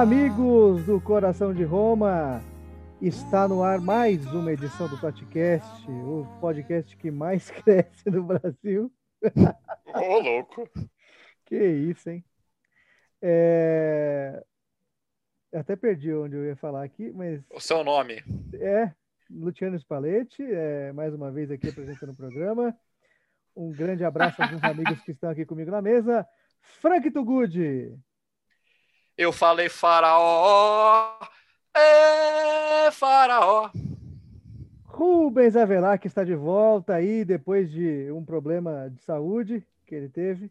Olá, amigos do Coração de Roma! Está no ar mais uma edição do podcast, o podcast que mais cresce no Brasil. Ô, oh, louco! Que isso, hein? É... Até perdi onde eu ia falar aqui, mas. O seu nome. É, Luciano Spalletti, é, mais uma vez aqui apresentando o programa. Um grande abraço aos amigos que estão aqui comigo na mesa. Frank Tugudi. Eu falei faraó, é faraó. Rubens Avelar, que está de volta aí depois de um problema de saúde que ele teve.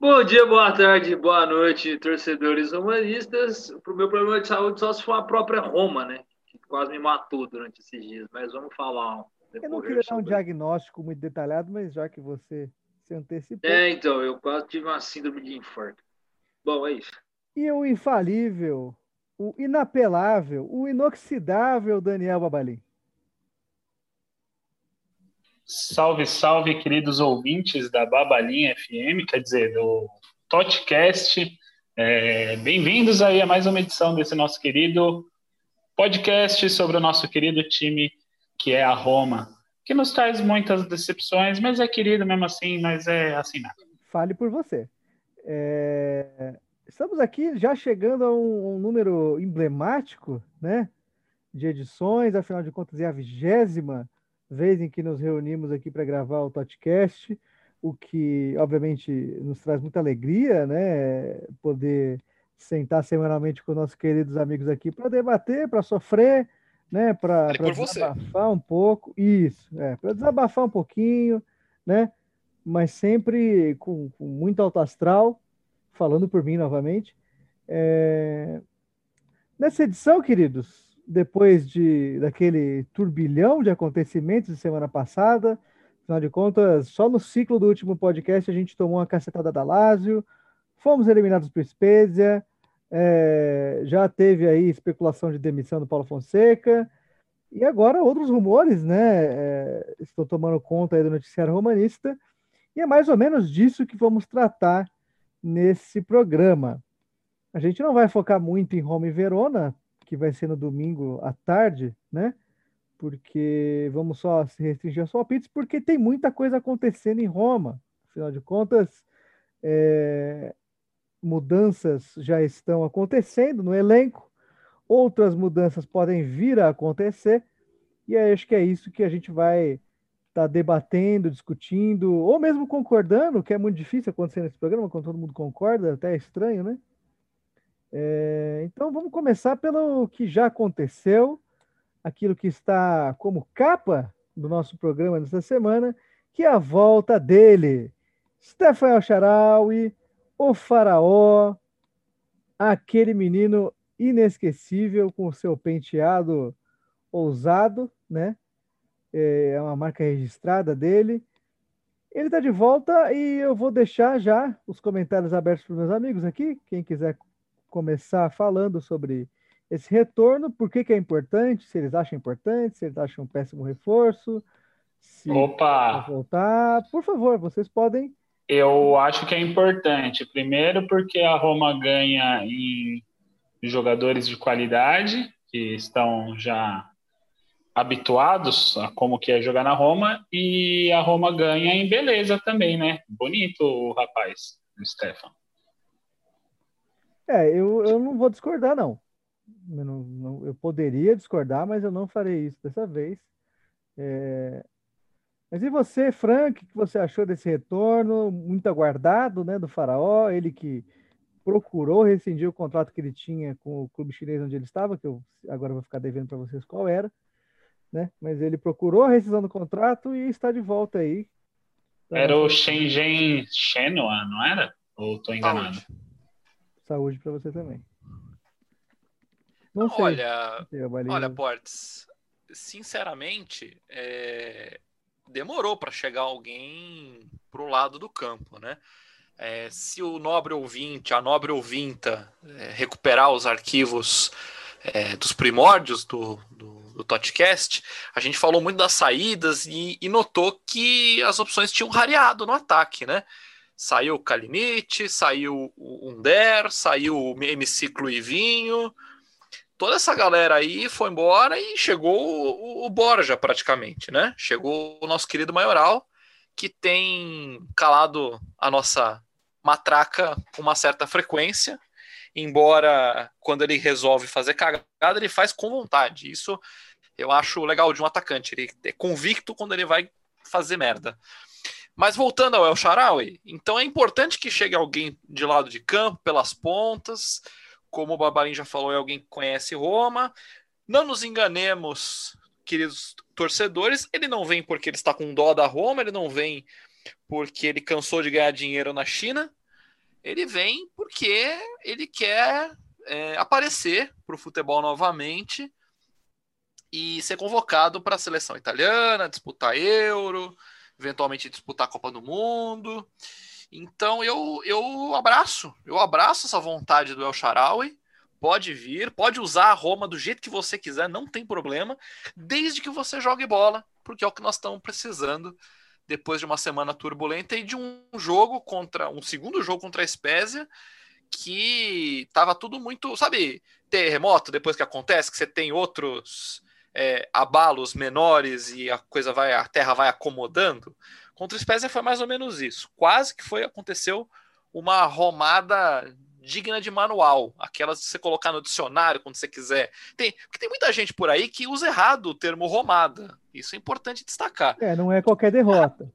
Bom dia, boa tarde, boa noite, torcedores romanistas. Para o meu problema de saúde só se for a própria Roma, né? Que quase me matou durante esses dias. Mas vamos falar. Eu não queria dar um diagnóstico muito detalhado, mas já que você se antecipou. É, então, eu quase tive uma síndrome de infarto. Bom, é isso. E o infalível, o inapelável, o inoxidável Daniel Babalim. Salve, salve, queridos ouvintes da Babalinha FM, quer dizer, do Totcast. É, Bem-vindos aí a mais uma edição desse nosso querido podcast sobre o nosso querido time, que é a Roma, que nos traz muitas decepções, mas é querido mesmo assim, mas é assim nada. Fale por você. É... Estamos aqui já chegando a um, um, número emblemático, né? De edições, afinal de contas, é a vigésima vez em que nos reunimos aqui para gravar o podcast, o que, obviamente, nos traz muita alegria, né? Poder sentar semanalmente com nossos queridos amigos aqui para debater, para sofrer, né? Para desabafar você. um pouco. Isso, é, para desabafar um pouquinho, né? Mas sempre com, com muito alto astral, falando por mim novamente. É... Nessa edição, queridos, depois de daquele turbilhão de acontecimentos de semana passada, afinal de contas, só no ciclo do último podcast a gente tomou uma cacetada da Lazio, fomos eliminados por Spezia, é... já teve aí especulação de demissão do Paulo Fonseca, e agora outros rumores, né, é... estão tomando conta aí do noticiário romanista, e é mais ou menos disso que vamos tratar nesse programa. A gente não vai focar muito em Roma e Verona, que vai ser no domingo à tarde, né? Porque vamos só se restringir aos palpites, porque tem muita coisa acontecendo em Roma. Afinal de contas, é, mudanças já estão acontecendo no elenco, outras mudanças podem vir a acontecer, e acho que é isso que a gente vai está debatendo, discutindo, ou mesmo concordando, que é muito difícil acontecer nesse programa, quando todo mundo concorda, até é estranho, né? É, então vamos começar pelo que já aconteceu, aquilo que está como capa do nosso programa nesta semana, que é a volta dele, Stefan Alcharaui, o faraó, aquele menino inesquecível com o seu penteado ousado, né? É, é uma marca registrada dele. Ele está de volta e eu vou deixar já os comentários abertos para os meus amigos aqui. Quem quiser começar falando sobre esse retorno, por que, que é importante, se eles acham importante, se eles acham um péssimo reforço, se Opa! voltar. Por favor, vocês podem. Eu acho que é importante. Primeiro, porque a Roma ganha em jogadores de qualidade, que estão já habituados a como que é jogar na Roma e a Roma ganha em beleza também, né? Bonito o rapaz, o Stefan. É, eu, eu não vou discordar, não. Eu, não, não. eu, poderia discordar, mas eu não farei isso dessa vez. É... Mas e você, Frank, o que você achou desse retorno? Muito aguardado, né, do Faraó, ele que procurou rescindir o contrato que ele tinha com o clube chinês onde ele estava, que eu agora vou ficar devendo para vocês qual era né? Mas ele procurou a rescisão do contrato e está de volta aí. Era o Shenzhen Shenhua, não era? Ou estou enganado? Saúde, para você também. Não sei. Olha, olha, Portes, sinceramente, é... demorou para chegar alguém pro lado do campo, né? É, se o nobre ouvinte, a nobre ouvinta, é, recuperar os arquivos é, dos primórdios do, do do podcast, a gente falou muito das saídas e, e, notou que as opções tinham rareado no ataque, né? Saiu o Kalinic, saiu o Under, saiu o MC Cluivinho. Toda essa galera aí foi embora e chegou o, o Borja praticamente, né? Chegou o nosso querido Maioral, que tem calado a nossa matraca com uma certa frequência, embora quando ele resolve fazer cagada, ele faz com vontade. Isso eu acho legal de um atacante. Ele é convicto quando ele vai fazer merda. Mas voltando ao El Sharawi, então é importante que chegue alguém de lado de campo, pelas pontas. Como o Babalim já falou, é alguém que conhece Roma. Não nos enganemos, queridos torcedores, ele não vem porque ele está com dó da Roma, ele não vem porque ele cansou de ganhar dinheiro na China. Ele vem porque ele quer é, aparecer para o futebol novamente e ser convocado para a seleção italiana, disputar Euro, eventualmente disputar a Copa do Mundo. Então eu, eu abraço, eu abraço essa vontade do El Sharawi. Pode vir, pode usar a Roma do jeito que você quiser, não tem problema, desde que você jogue bola, porque é o que nós estamos precisando depois de uma semana turbulenta e de um jogo contra um segundo jogo contra a Spezia que tava tudo muito, sabe, terremoto depois que acontece, que você tem outros é, abalos menores e a coisa vai, a terra vai acomodando. Contra a Spezia foi mais ou menos isso. Quase que foi aconteceu uma romada digna de manual, aquelas de você colocar no dicionário quando você quiser. Tem, porque tem muita gente por aí que usa errado o termo romada. Isso é importante destacar. É, não é qualquer derrota.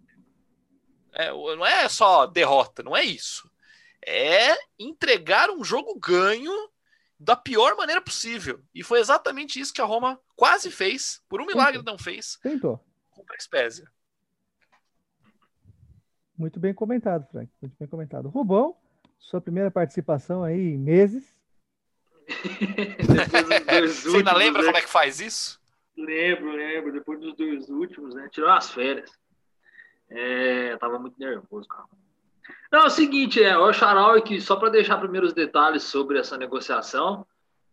É, não é só derrota, não é isso. É entregar um jogo ganho da pior maneira possível. E foi exatamente isso que a Roma quase fez, por um milagre Tentou. não fez. Tentou. Contra a Spezia. Muito bem comentado, Frank. Muito bem comentado. Rubão, sua primeira participação aí em meses. Você ainda lembra né? como é que faz isso? Lembro, lembro. Depois dos dois últimos, né? Tirou as férias. É, tava muito nervoso, cara. Não, é o seguinte, é, o Charal que, só para deixar primeiros detalhes sobre essa negociação,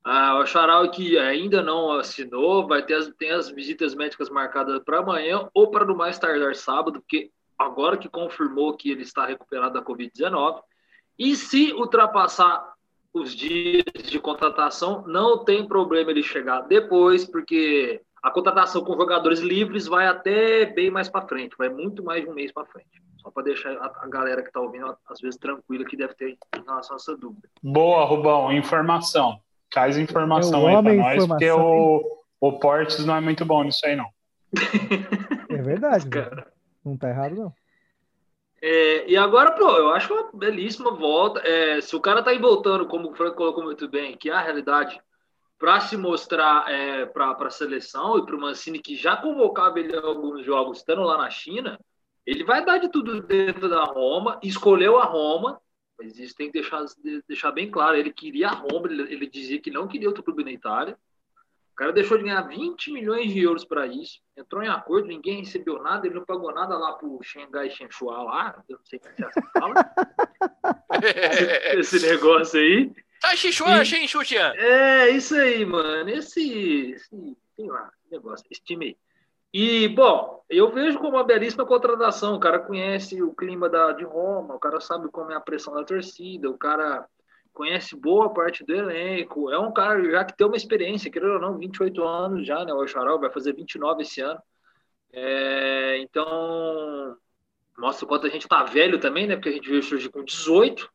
ah, o Charal que ainda não assinou, vai ter as, tem as visitas médicas marcadas para amanhã ou para no mais tardar sábado, porque agora que confirmou que ele está recuperado da Covid-19, e se ultrapassar os dias de contratação, não tem problema ele chegar depois, porque a contratação com jogadores livres vai até bem mais para frente, vai muito mais de um mês para frente. Só para deixar a, a, galera que está ouvindo, às vezes, tranquila que deve ter em relação a essa dúvida. Boa, Rubão. Informação. Traz informação aí para nós, porque o, o Portes não é muito bom nisso aí, não. É verdade, cara. Não tá errado, não. É, e agora, pô, eu acho uma belíssima volta. É, se o cara tá aí voltando, como o Franco colocou muito bem, que é a realidade, para se mostrar é, para a seleção e para o Mancini, que já convocava ele em alguns jogos, estando lá na China, ele vai dar de tudo dentro da Roma, escolheu a Roma, mas isso tem que deixar, deixar bem claro. Ele queria a Roma, ele, ele dizia que não queria outro clube na Itália. O cara deixou de ganhar 20 milhões de euros para isso, entrou em acordo, ninguém recebeu nada, ele não pagou nada lá para o Xangai Shenhua lá, eu não sei como é que fala. esse, esse negócio aí. Tá, Xinchua, Xinchua, É, isso aí, mano. Esse, esse sei lá, negócio, esse time aí. E, bom, eu vejo como uma belíssima contratação. O cara conhece o clima da, de Roma, o cara sabe como é a pressão da torcida, o cara conhece boa parte do elenco. É um cara já que tem uma experiência, querendo ou não, 28 anos já, né? O Charal vai fazer 29 esse ano. É, então, mostra o quanto a gente tá velho também, né? Porque a gente veio surgir com 18,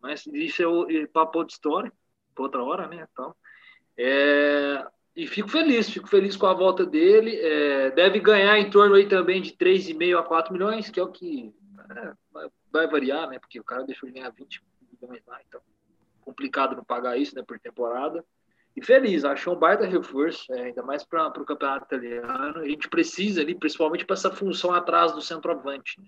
mas isso é o papo de história, outra hora, né? Então, é, e fico feliz, fico feliz com a volta dele. É, deve ganhar em torno aí também de 3,5 a 4 milhões, que é o que é, vai, variar, né? Porque o cara deixou de ganhar 20 milhões lá, então complicado não pagar isso, né, por temporada. E feliz, achou um baita reforço, é, ainda mais para o campeonato italiano. A gente precisa ali, principalmente para essa função atrás do centroavante. Né?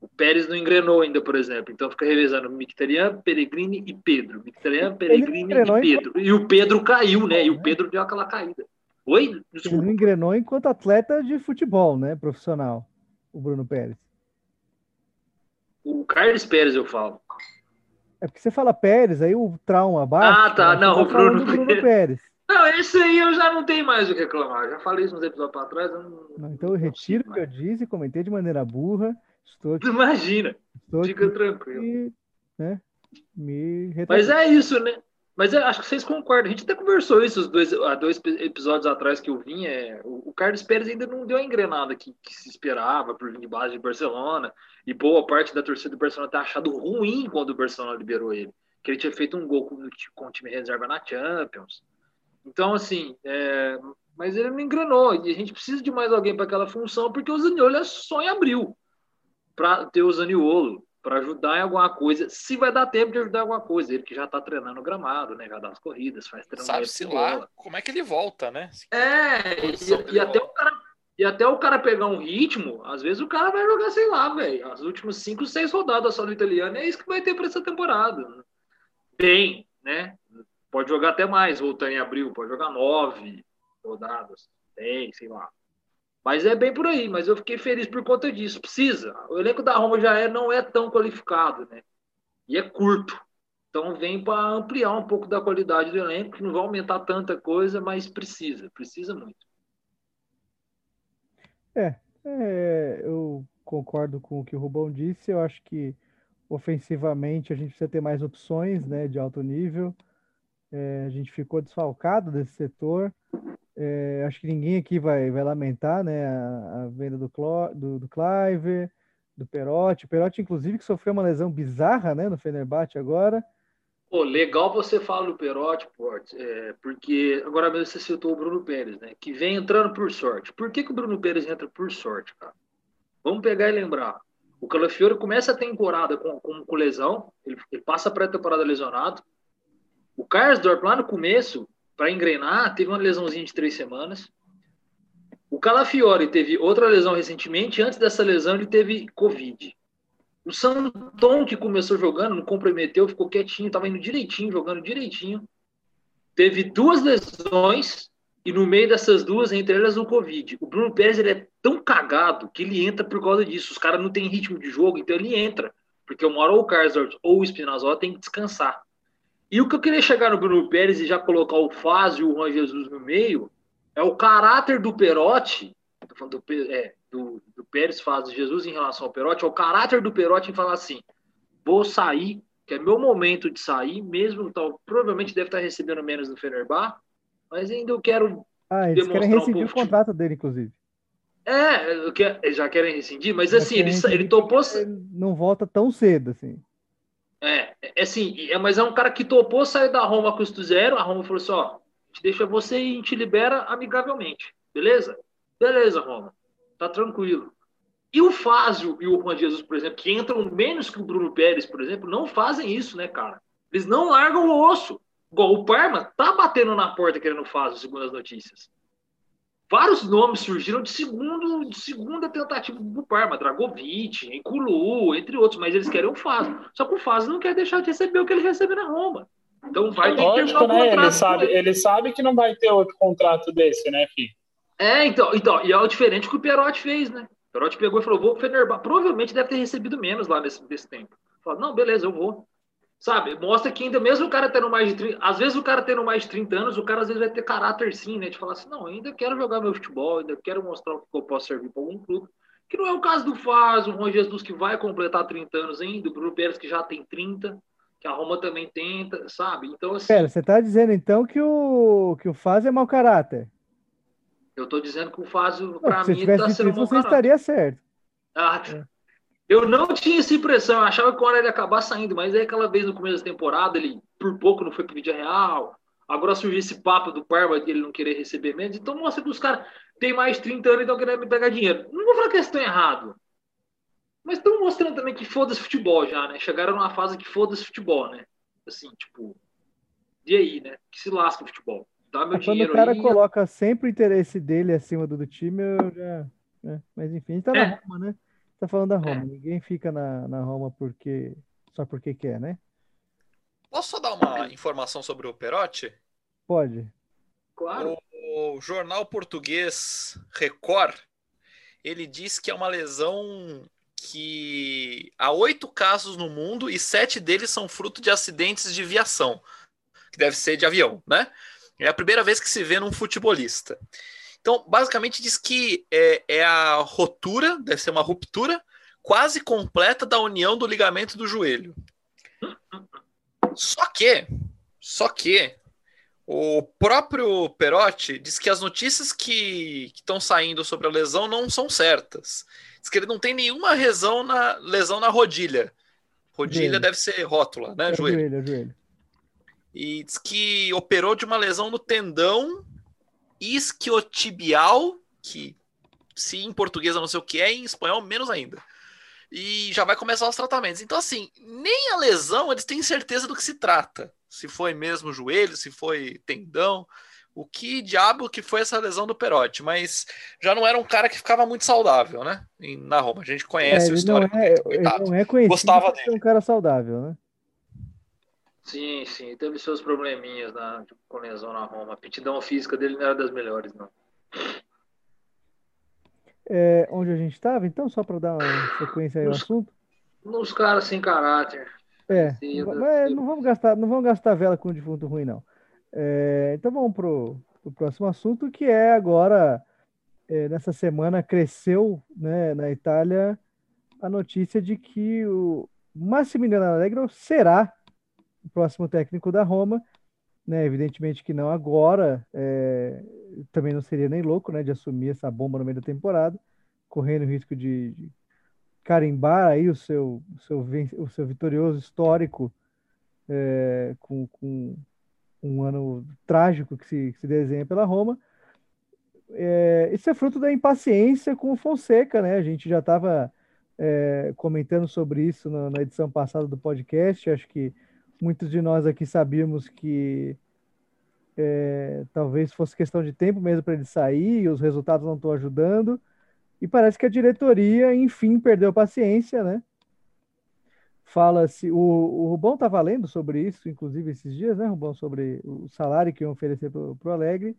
O Pérez não engrenou ainda, por exemplo. Então fica revezando Mictarian, Peregrini e Pedro. Mictarian, Peregrini e Pedro. E o Pedro caiu, né? E o Pedro deu aquela caída. Oi? Desculpa. Ele não engrenou enquanto atleta de futebol, né? Profissional. O Bruno Pérez. O Carlos Pérez, eu falo. É porque você fala Pérez, aí o trauma bate. Ah, tá. Não, o Bruno, Bruno Pérez. Não, esse aí eu já não tenho mais o que reclamar. Já falei isso uns episódios para trás. Não, não, então eu retiro o que eu disse, comentei de maneira burra. Estou aqui, Imagina. Estou Fica tranquilo. né, me Mas é isso, né? Mas acho que vocês concordam. A gente até conversou isso os dois, há dois episódios atrás que eu vim. É, o, Carlos Pérez ainda não deu a engrenada que, que, se esperava por vir de base de Barcelona. E boa parte da torcida do Barcelona tá achado ruim quando o Barcelona liberou ele. Que ele tinha feito um gol com, com o time reserva na Champions. Então, assim, é, mas ele não engrenou. E a gente precisa de mais alguém para aquela função, porque o Zaniolo é só em abril para ter o Zaniolo para ajudar em alguma coisa, se vai dar tempo de ajudar em alguma coisa. Ele que já está treinando o gramado, né? Já dá as corridas, faz treinamento. Sabe-se lá como é que ele volta, né? É, e, e até o cara, e até o cara pegar um ritmo, às vezes o cara vai jogar, sei lá, velho, as últimas cinco, seis rodadas só do italiano, é isso que vai ter para essa temporada. Bem, né? Pode jogar até mais, voltando em abril, pode jogar nove rodadas, dez, sei lá. Mas é bem por aí, mas eu fiquei feliz por conta disso. Precisa. O elenco da Roma já é, não é tão qualificado, né? E é curto. Então vem para ampliar um pouco da qualidade do elenco, que não vai aumentar tanta coisa, mas precisa, precisa muito. É, é, eu concordo com o que o Rubão disse. Eu acho que ofensivamente a gente precisa ter mais opções né, de alto nível. É, a gente ficou desfalcado desse setor. É, acho que ninguém aqui vai, vai lamentar né, a, a venda do, Clo, do, do Clive, do Perotti. O Perotti, inclusive, que sofreu uma lesão bizarra né, no Fenerbahçe agora. Pô, legal você falar do Perotti, Port, é, porque agora mesmo você citou o Bruno Pérez, né? Que vem entrando por sorte. Por que, que o Bruno Pérez entra por sorte, cara? Vamos pegar e lembrar. O Calafiore começa a temporada com, com, com lesão, ele, ele passa a pré-temporada lesionado. O Karsdorp, lá no começo, para engrenar, teve uma lesãozinha de três semanas. O Calafiore teve outra lesão recentemente. Antes dessa lesão, ele teve Covid. O Santon, que começou jogando, não comprometeu, ficou quietinho, estava indo direitinho, jogando direitinho. Teve duas lesões e no meio dessas duas, entre elas, o Covid. O Bruno Pérez ele é tão cagado que ele entra por causa disso. Os caras não têm ritmo de jogo, então ele entra. Porque uma hora ou o Karsdorp ou o Spinazzola tem que descansar. E o que eu queria chegar no Bruno Pérez e já colocar o Fázio e o Juan Jesus no meio é o caráter do Perotti, do, é, do, do Pérez Fázio Jesus em relação ao Perotti, é o caráter do Perotti em falar assim: vou sair, que é meu momento de sair, mesmo tal, provavelmente deve estar recebendo menos do Fenerbah, mas ainda eu quero. Ah, eles querem rescindir um o contrato dele, inclusive. É, já querem rescindir, mas assim, ele, ele topou. Ele não volta tão cedo, assim. É, é assim, é, mas é um cara que topou sair da Roma a custo zero. A Roma falou assim: ó, te deixa você e te libera amigavelmente. Beleza? Beleza, Roma. Tá tranquilo. E o Fázio e o Juan Jesus, por exemplo, que entram menos que o Bruno Pérez, por exemplo, não fazem isso, né, cara? Eles não largam o osso. Igual o Parma tá batendo na porta querendo Fázio, segundo as notícias vários nomes surgiram de, segundo, de segunda tentativa do Parma, Dragovic, Enculu, entre outros, mas eles querem o Faz. Só que o Faz não quer deixar de receber o que ele recebe na Roma. Então vai ter Lógico, que ter um né? Ele sabe, ele. sabe que não vai ter outro contrato desse, né, filho? É, então, então, e é o diferente que o Perotti fez, né? O Perotti pegou e falou: vou pro Fenerbahçe. Provavelmente deve ter recebido menos lá nesse, nesse tempo. Falou, não, beleza, eu vou. Sabe, mostra que ainda mesmo o cara tendo mais de 30, às vezes o cara tendo mais de 30 anos, o cara às vezes vai ter caráter sim, né? De falar assim, não, ainda quero jogar meu futebol, ainda quero mostrar o que eu posso servir para algum clube. Que não é o caso do Faz, o Juan Jesus que vai completar 30 anos ainda, o Bruno Pérez que já tem 30, que a Roma também tenta, sabe? Então assim. Pera, você tá dizendo então que o que o Faz é mau caráter? Eu tô dizendo que o Faz para mim tá sendo mau você caráter. estaria certo. Ah, é. Eu não tinha essa impressão, eu achava que o hora ele ia acabar saindo, mas aí aquela vez no começo da temporada, ele por pouco não foi pro vídeo real. Agora surgiu esse papo do Parma de ele não querer receber menos. Então mostra que os caras têm mais de 30 anos e estão querendo me pegar dinheiro. Não vou falar que eles estão errados. Mas estão mostrando também que foda-se futebol já, né? Chegaram numa fase que foda-se futebol, né? Assim, tipo. E aí, né? Que se lasca o futebol. Dá meu Quando dinheiro o cara aí, coloca sempre o interesse dele acima do, do time, eu já. Né? Mas enfim, a gente tá é. na Roma, né? Tá falando da Roma. É. Ninguém fica na, na Roma porque só porque quer, né? Posso só dar uma informação sobre o Perotti? Pode. Claro. O, o jornal português Record ele diz que é uma lesão que há oito casos no mundo e sete deles são fruto de acidentes de viação, que deve ser de avião, né? É a primeira vez que se vê num futebolista. Então, basicamente diz que é, é a rotura, deve ser uma ruptura quase completa da união do ligamento do joelho. Só que, só que o próprio Perotti diz que as notícias que estão saindo sobre a lesão não são certas. Diz que ele não tem nenhuma lesão na, lesão na rodilha. Rodilha joelho. deve ser rótula, né? É joelho. joelho, é joelho. E diz que operou de uma lesão no tendão isquiotibial, que se em português eu não sei o que é, em espanhol menos ainda. E já vai começar os tratamentos. Então, assim, nem a lesão eles têm certeza do que se trata. Se foi mesmo joelho, se foi tendão. O que diabo que foi essa lesão do Perotti? Mas já não era um cara que ficava muito saudável, né? Na Roma. A gente conhece é, o histórico. Não é, não é conhecido Gostava dele. um cara saudável, né? Sim, sim. Teve seus probleminhas na, com lesão na Roma. A aptidão física dele não era das melhores, não. É, onde a gente estava, então, só para dar uma sequência aí ao assunto? Nos caras sem caráter. É, mas não vamos gastar, não vamos gastar vela com o defunto ruim, não. É, então vamos para o próximo assunto, que é agora, é, nessa semana, cresceu né, na Itália a notícia de que o Massimiliano Allegro será próximo técnico da Roma. Né, evidentemente que não agora, é, também não seria nem louco né, de assumir essa bomba no meio da temporada, correndo o risco de, de carimbar aí o seu, o seu, o seu vitorioso histórico é, com, com um ano trágico que se, que se desenha pela Roma. É, isso é fruto da impaciência com o Fonseca, né? A gente já estava é, comentando sobre isso na, na, edição passada do podcast. Acho que muitos de nós aqui sabíamos que é, talvez fosse questão de tempo mesmo para ele sair, e os resultados não estão ajudando. E parece que a diretoria, enfim, perdeu a paciência, né? Fala-se, o, o Rubão estava tá lendo sobre isso, inclusive esses dias, né, Rubão, sobre o salário que iam oferecer para o Alegre,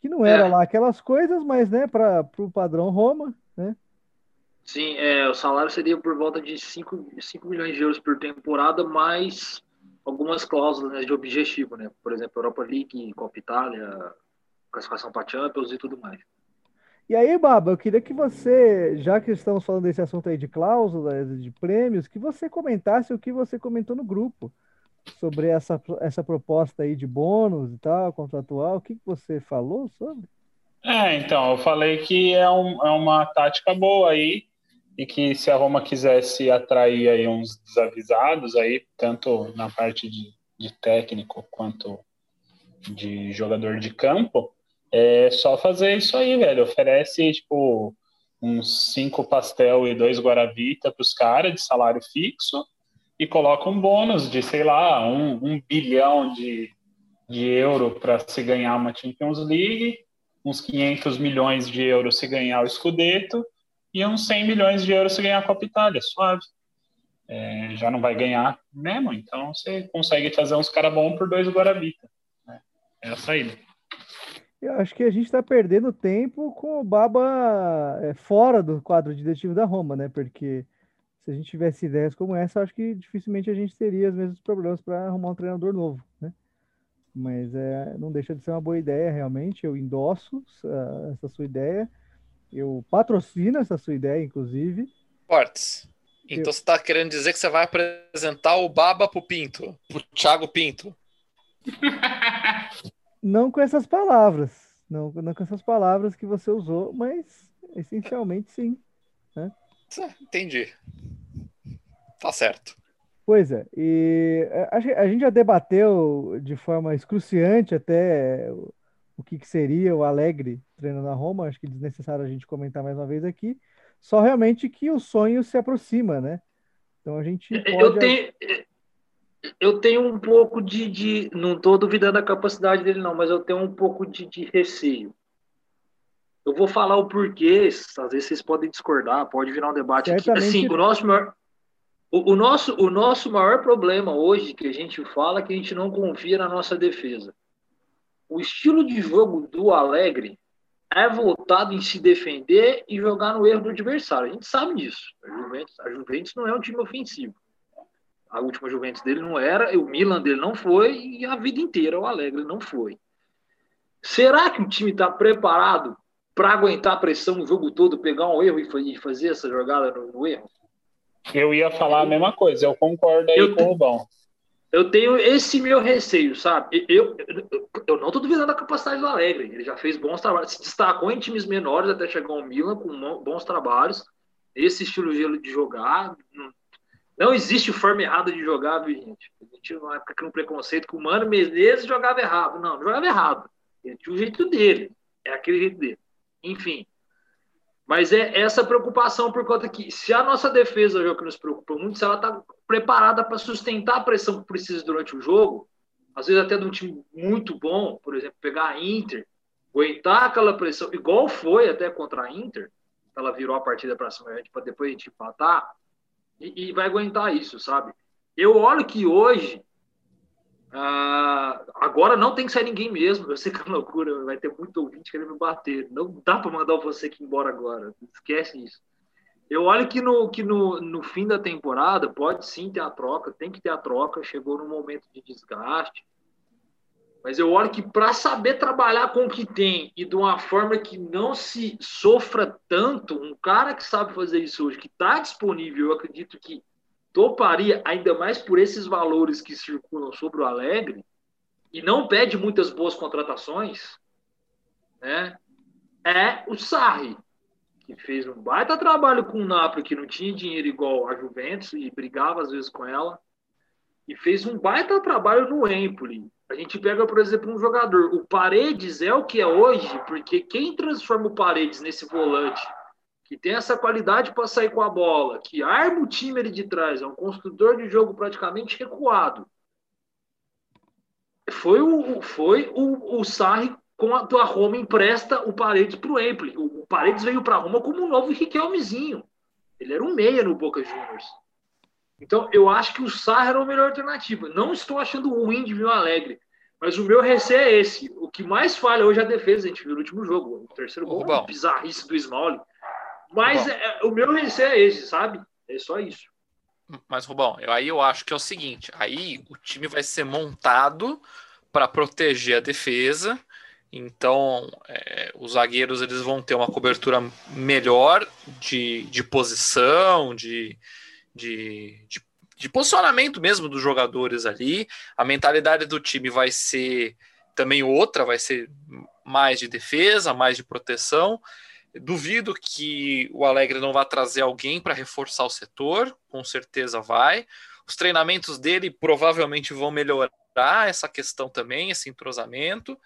que não era é. lá aquelas coisas, mas, né, para o padrão Roma, né? Sim, é, o salário seria por volta de 5, 5 milhões de euros por temporada, mais algumas cláusulas né, de objetivo, né? Por exemplo, Europa League, Copa Itália, classificação para Champions e tudo mais. E aí, Baba, eu queria que você, já que estamos falando desse assunto aí de cláusulas, de prêmios, que você comentasse o que você comentou no grupo sobre essa, essa proposta aí de bônus e tal, contratual. O que, que você falou sobre? É, então, eu falei que é, um, é uma tática boa aí e que se a Roma quisesse atrair aí uns desavisados aí, tanto na parte de, de técnico quanto de jogador de campo, é só fazer isso aí, velho. Oferece, tipo, uns cinco pastel e dois guaravita para os caras de salário fixo e coloca um bônus de, sei lá, um, um bilhão de, de euro para se ganhar uma Champions League, uns 500 milhões de euros se ganhar o Scudetto e uns 100 milhões de euros se ganhar a Copa Itália, suave. É, já não vai ganhar mesmo, então você consegue trazer uns caras bons por dois Guaravita. Né? É a saída. Eu acho que a gente está perdendo tempo com o Baba é, fora do quadro diretivo da Roma, né? Porque se a gente tivesse ideias como essa, acho que dificilmente a gente teria os mesmos problemas para arrumar um treinador novo, né? Mas é, não deixa de ser uma boa ideia, realmente. Eu endosso essa, essa sua ideia. Eu patrocino essa sua ideia, inclusive. Fortes. Então eu... você está querendo dizer que você vai apresentar o Baba pro Pinto, pro Thiago Pinto. Não com essas palavras. Não, não com essas palavras que você usou, mas essencialmente sim. Né? Entendi. Tá certo. Pois é, e a, a gente já debateu de forma excruciante até o que, que seria o Alegre treinando a Roma, acho que é desnecessário a gente comentar mais uma vez aqui, só realmente que o sonho se aproxima, né? Então a gente pode... Eu tenho, eu tenho um pouco de, de não estou duvidando da capacidade dele não, mas eu tenho um pouco de, de receio. Eu vou falar o porquê, às vezes vocês podem discordar, pode virar um debate aqui. Assim, o nosso maior, o, o, nosso, o nosso maior problema hoje que a gente fala é que a gente não confia na nossa defesa. O estilo de jogo do Alegre é voltado em se defender e jogar no erro do adversário. A gente sabe disso. A Juventus, a Juventus não é um time ofensivo a última Juventus dele não era, o Milan dele não foi, e a vida inteira o Alegre não foi. Será que o time está preparado para aguentar a pressão o jogo todo, pegar um erro e fazer essa jogada no, no erro? Eu ia falar a mesma coisa, eu concordo aí eu com o Bom. Eu tenho esse meu receio, sabe? Eu, eu, eu não estou duvidando da capacidade do Alegre. Ele já fez bons trabalhos, se destacou em times menores até chegar ao Milan com bons trabalhos. Esse estilo de jogar. Não existe forma errada de jogar, viu, gente? A gente uma época que um preconceito que o Mano Menezes jogava errado. Não, não jogava errado. Ele tinha o jeito dele. É aquele jeito dele. Enfim. Mas é essa preocupação por conta que, se a nossa defesa, é o que nos preocupa muito, se ela está preparada para sustentar a pressão que precisa durante o jogo, às vezes até de um time muito bom, por exemplo, pegar a Inter, aguentar aquela pressão, igual foi até contra a Inter, ela virou a partida para cima para depois a gente empatar, e, e, vai aguentar isso, sabe? Eu olho que hoje, ah, agora não tem que sair ninguém mesmo, eu sei que é loucura, vai ter muito ouvinte querendo me bater, não dá para mandar você aqui embora agora, esquece isso. Eu olho que no, que no, no fim da temporada pode sim ter a troca, tem que ter a troca, chegou num momento de desgaste. Mas eu olho que para saber trabalhar com o que tem e de uma forma que não se sofra tanto, um cara que sabe fazer isso hoje, que está disponível, eu acredito que toparia, ainda mais por esses valores que circulam sobre o Alegre, e não pede muitas boas contratações, né? É o Sarri que fez um baita trabalho com o Napoli, que não tinha dinheiro igual a Juventus e brigava às vezes com ela, e fez um baita trabalho no Empoli. A gente pega, por exemplo, um jogador, o Paredes é o que é hoje, porque quem transforma o Paredes nesse volante, que tem essa qualidade para sair com a bola, que arma o time ali de trás, é um construtor de jogo praticamente recuado. Foi o, foi o, o Sarri com a, a Roma empresta o Paredes para o Empoli. O Paredes veio para Roma como um novo Riquelmezinho. Ele era um meia no Boca Juniors. Então, eu acho que o Sarra era a melhor alternativa. Não estou achando ruim de Vila Alegre, mas o meu receio é esse. O que mais falha hoje é a defesa, a gente viu no último jogo. O terceiro gol, é bizarrice do Small. Mas é, o meu receio é esse, sabe? É só isso. Mas, Rubão, aí eu acho que é o seguinte: aí o time vai ser montado para proteger a defesa então, é, os zagueiros eles vão ter uma cobertura melhor de, de posição, de, de, de, de posicionamento mesmo dos jogadores ali. A mentalidade do time vai ser também outra, vai ser mais de defesa, mais de proteção. Duvido que o Alegre não vá trazer alguém para reforçar o setor, com certeza vai. Os treinamentos dele provavelmente vão melhorar essa questão também, esse entrosamento.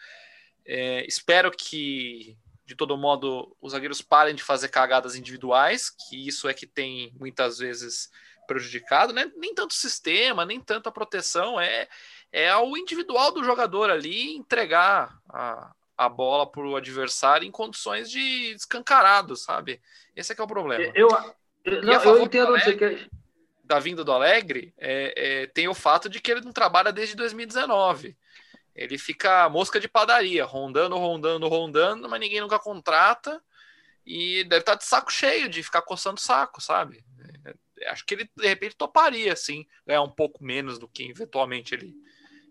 É, espero que, de todo modo, os zagueiros parem de fazer cagadas individuais, que isso é que tem muitas vezes prejudicado, né? Nem tanto o sistema, nem tanto a proteção, é, é ao individual do jogador ali entregar a, a bola para o adversário em condições de escancarado, sabe? Esse é que é o problema. Eu, eu, não, eu entendo que... Da vinda do Alegre, é, é, tem o fato de que ele não trabalha desde 2019 ele fica mosca de padaria, rondando, rondando, rondando, mas ninguém nunca contrata e deve estar tá de saco cheio de ficar coçando o saco, sabe? É, acho que ele de repente toparia, assim, ganhar um pouco menos do que eventualmente ele,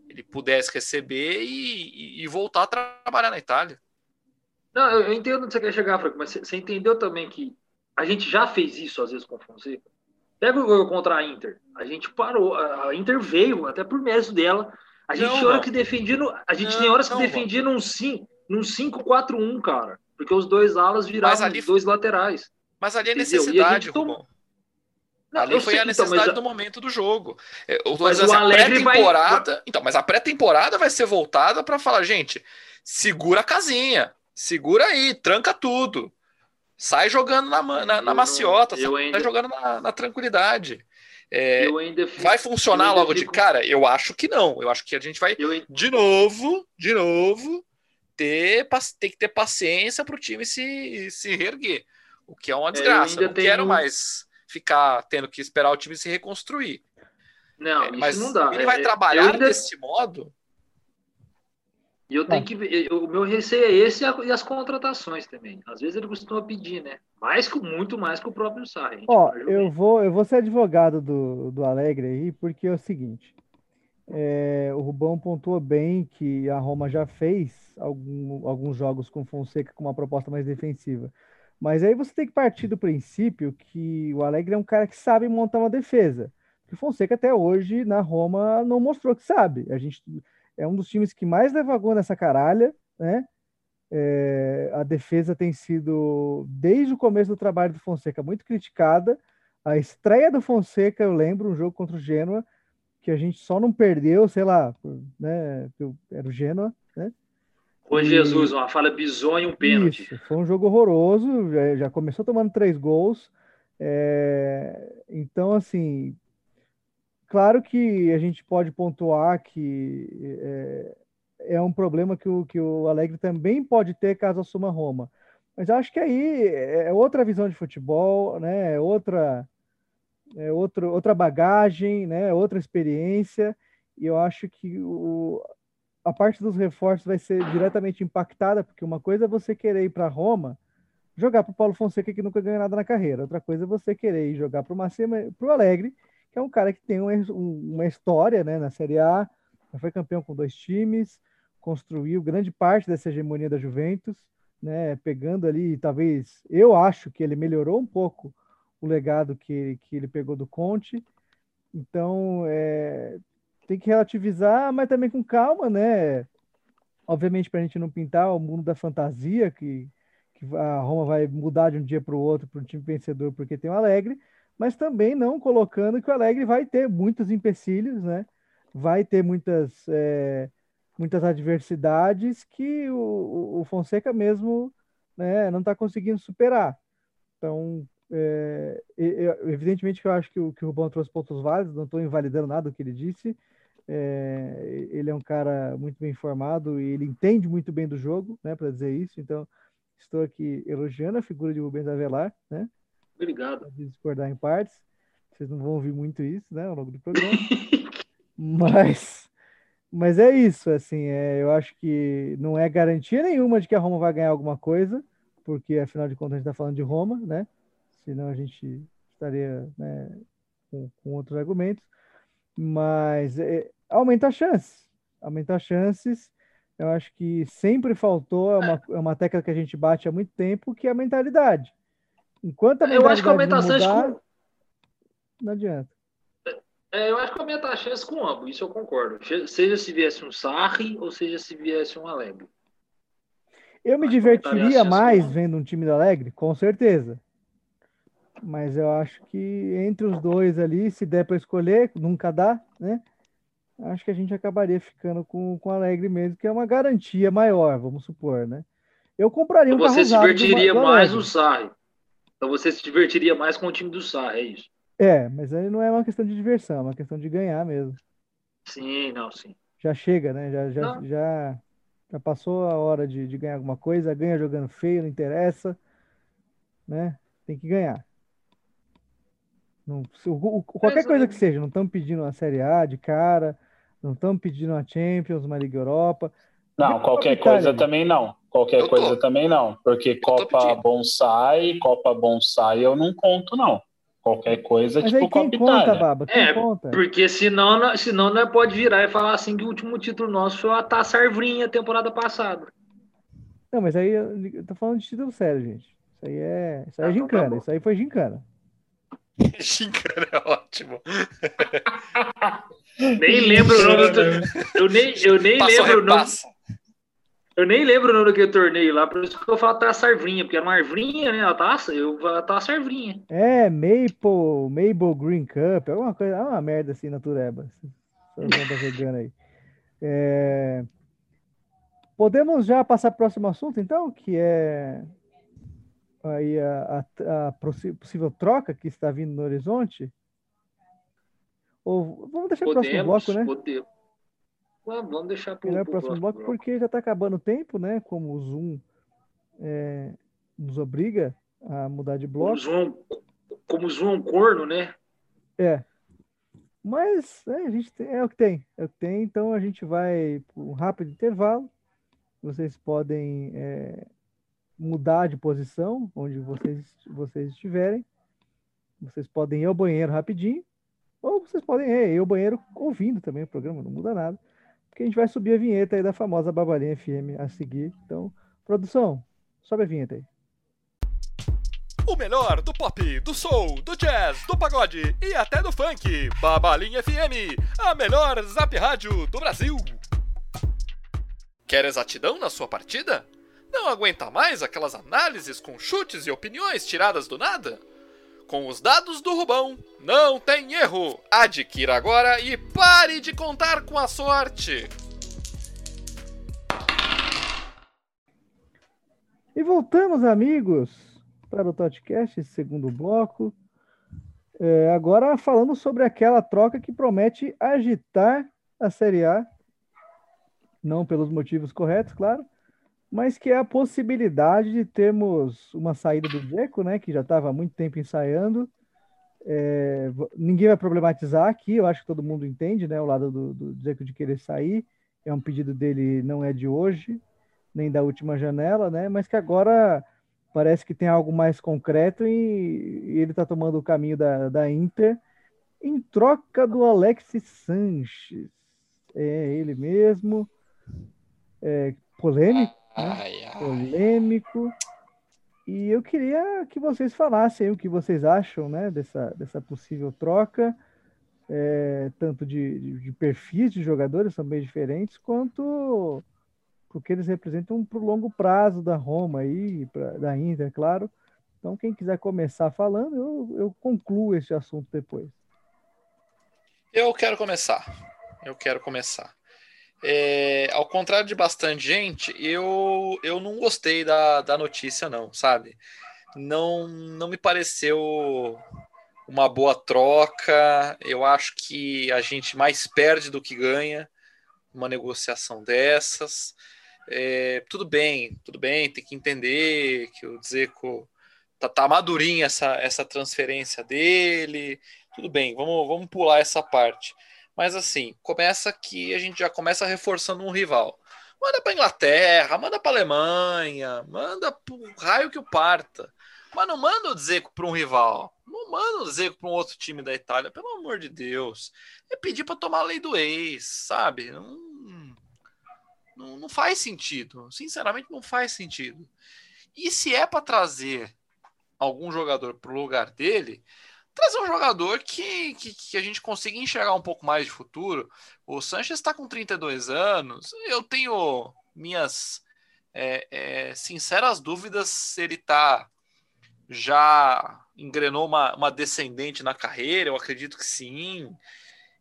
ele pudesse receber e, e voltar a trabalhar na Itália. Não, eu entendo onde você quer chegar, Franco, mas você entendeu também que a gente já fez isso às vezes com o Fonseca. Pega o jogo contra a Inter. A gente parou, a Inter veio, até por mérito dela, a gente não, tinha hora que defendia no, a gente não, tinha horas que defendia num 5, num 5-4-1, cara, porque os dois alas viravam ali, dois laterais. Mas ali é necessidade, Rubão. Não, ali foi sei, a então, necessidade então, do momento do jogo. É, mas assim, a pré-temporada. Vai... Então, mas a pré-temporada vai ser voltada para falar, gente, segura a casinha, segura aí, tranca tudo. Sai jogando na, na, na maciota, sai ainda... jogando na, na tranquilidade. É, fico, vai funcionar logo fico... de cara? Eu acho que não. Eu acho que a gente vai eu... de novo, de novo, ter, ter que ter paciência para o time se, se reerguer. O que é uma é, desgraça. Eu não tenho... quero mais ficar tendo que esperar o time se reconstruir. Não, é, mas não dá. Ele vai é, trabalhar ainda... desse modo. E eu tenho que ver, o meu receio é esse e as contratações também. Às vezes ele costuma pedir, né? Mais que muito mais que o próprio Sarri. Ó, eu vou, eu vou ser advogado do, do Alegre aí, porque é o seguinte. é, o Rubão pontuou bem que a Roma já fez algum, alguns jogos com Fonseca com uma proposta mais defensiva. Mas aí você tem que partir do princípio que o Alegre é um cara que sabe montar uma defesa. Que o Fonseca até hoje na Roma não mostrou que sabe. A gente é um dos times que mais leva gol nessa caralha, né? É, a defesa tem sido, desde o começo do trabalho do Fonseca, muito criticada. A estreia do Fonseca, eu lembro, um jogo contra o Genoa, que a gente só não perdeu, sei lá, né? Era o Genoa, né? Ô, Jesus, uma falha bizonha e um pênalti. Isso, foi um jogo horroroso, já, já começou tomando três gols. É, então, assim, claro que a gente pode pontuar que é, é, um problema que o, que o Alegre também pode ter caso assuma Roma. Mas acho que aí é outra visão de futebol, né? É outra, é outro, outra bagagem, né? Outra experiência. E eu acho que o, a parte dos reforços vai ser diretamente impactada, porque uma coisa é você querer ir para Roma, jogar para o Paulo Fonseca que nunca ganhou nada na carreira. Outra coisa é você querer ir jogar para o Alegre, que é um cara que tem uma, uma história né, na Série A, já foi campeão com dois times, construiu grande parte dessa hegemonia da Juventus, né, pegando ali, talvez, eu acho que ele melhorou um pouco o legado que, que ele pegou do Conte. Então, é, tem que relativizar, mas também com calma, né? Obviamente, para a gente não pintar o mundo da fantasia, que, que a Roma vai mudar de um dia para o outro para um time vencedor porque tem o Alegre, mas também não colocando que o Alegre vai ter muitos empecilhos, né? Vai ter muitas, é, muitas adversidades que o, o Fonseca mesmo né, não está conseguindo superar. Então, é, evidentemente que eu acho que o, que o Rubão trouxe pontos válidos, não estou invalidando nada do que ele disse, é, ele é um cara muito bem informado e ele entende muito bem do jogo, né, para dizer isso. Então, estou aqui elogiando a figura de Rubens Avelar, né? Obrigado. discordar em partes. Vocês não vão ouvir muito isso, né, ao longo do programa. mas, mas é isso, assim, é, eu acho que não é garantia nenhuma de que a Roma vai ganhar alguma coisa, porque afinal de contas a gente está falando de Roma, né? Senão a gente estaria né, com, com outros argumentos. Mas é, aumenta a chance. Aumenta as chances. Eu acho que sempre faltou, é uma, é uma tecla que a gente bate há muito tempo, que é a mentalidade. Enquanto a mentalidade eu acho que aumenta a chance com... não adianta. É, eu acho que aumenta a chance com ambos, isso eu concordo. Seja se viesse um Sarri ou seja se viesse um Alegre. Eu me divertiria mais vendo um time do Alegre, com certeza. Mas eu acho que entre os dois ali, se der para escolher, nunca dá, né? Acho que a gente acabaria ficando com, com Alegre mesmo, que é uma garantia maior, vamos supor, né? Eu compraria então um Você se divertiria do, do mais no Sarri. Então você se divertiria mais com o time do Sarri, é isso? É, mas aí não é uma questão de diversão, é uma questão de ganhar mesmo. Sim, não, sim. Já chega, né? Já, já, já, já, passou a hora de, de ganhar alguma coisa, ganha jogando feio, não interessa, né? Tem que ganhar. Não, se, o, qualquer coisa que seja, não estamos pedindo uma Série A de cara, não estamos pedindo uma Champions, uma Liga Europa. Não, qualquer coisa ali. também não. Qualquer coisa também não. Porque Copa Bonsai, Copa Bonsai eu não conto, não. Qualquer coisa, Mas tipo Copa conta, Itália. Baba? Quem é, conta? porque senão, senão não pode virar e falar assim que o último título nosso foi a Taça Arvrinha temporada passada. Não, mas aí eu tô falando de título sério, gente. Isso aí é, isso aí é ah, então tá gincana. Tá isso aí foi gincana. gincana é ótimo. Nem lembro o nome do. Eu nem, eu nem lembro o nome. Eu nem lembro o nome daquele torneio lá, por isso que eu falo taça arvinha, porque era uma arvinha, né? A taça, eu a taça arvinha. É, Maple, Maple Green Cup, alguma coisa, é uma merda assim na Tureba. vegana aí. É... Podemos já passar para o próximo assunto, então, que é aí a, a, a possível troca que está vindo no horizonte? Ou vamos deixar para o próximo bloco, né? Podemos. Vamos deixar para o próximo, próximo bloco, bloco, porque já está acabando o tempo, né? Como o Zoom é, nos obriga a mudar de bloco. Como o Zoom, como Zoom é um corno, né? É. Mas é, a gente tem, é o que tem, é o que tem. Então a gente vai para um rápido intervalo. Vocês podem é, mudar de posição onde vocês, vocês estiverem. Vocês podem ir ao banheiro rapidinho vocês podem ir, o banheiro ouvindo também o programa, não muda nada. Porque a gente vai subir a vinheta aí da famosa Babalinha FM a seguir. Então, produção, sobe a vinheta aí. O melhor do pop, do soul, do jazz, do pagode e até do funk. Babalinha FM, a melhor zap rádio do Brasil. Quer exatidão na sua partida? Não aguenta mais aquelas análises com chutes e opiniões tiradas do nada? Com os dados do Rubão, não tem erro! Adquira agora e pare de contar com a sorte! E voltamos, amigos, para o podcast, segundo bloco. É, agora falando sobre aquela troca que promete agitar a Série A, não pelos motivos corretos, claro, mas que é a possibilidade de termos uma saída do Deco, né, que já estava há muito tempo ensaiando. É, ninguém vai problematizar aqui, eu acho que todo mundo entende, né, o lado do, do Deco de querer sair. É um pedido dele, não é de hoje, nem da última janela, né, mas que agora parece que tem algo mais concreto e, e ele está tomando o caminho da, da Inter em troca do Alexis Sanches. É ele mesmo. É, polêmico. Ai, ai. Polêmico. E eu queria que vocês falassem o que vocês acham né, dessa, dessa possível troca, é, tanto de, de, perfis de jogadores, são bem diferentes, quanto porque eles representam para o longo prazo da Roma aí, pra, da Inter, claro. Então, quem quiser começar falando, eu, eu concluo esse assunto depois. Eu quero começar. Eu quero começar. É, ao contrário de bastante gente, eu, eu não gostei da, da notícia, não, sabe? Não, não me pareceu uma boa troca. Eu acho que a gente mais perde do que ganha uma negociação dessas. É, tudo bem, tudo bem, tem que entender que o Dzeko tá, tá madurinha essa, essa transferência dele. Tudo bem, vamos, vamos pular essa parte. Mas assim, começa que a gente já começa reforçando um rival. Manda para Inglaterra, manda para Alemanha, manda pro raio que o parta. Mas não manda o Dzeko para um rival. Não manda o Dzeko para um outro time da Itália, pelo amor de Deus. É pedir para tomar a lei do ex, sabe? Não, não, não faz sentido. Sinceramente, não faz sentido. E se é para trazer algum jogador para o lugar dele, trazer um jogador que, que, que, a gente consiga enxergar um pouco mais de futuro. O Sanches está com 32 anos, eu tenho minhas é, é, sinceras dúvidas se ele está já engrenou uma, uma descendente na carreira, eu acredito que sim.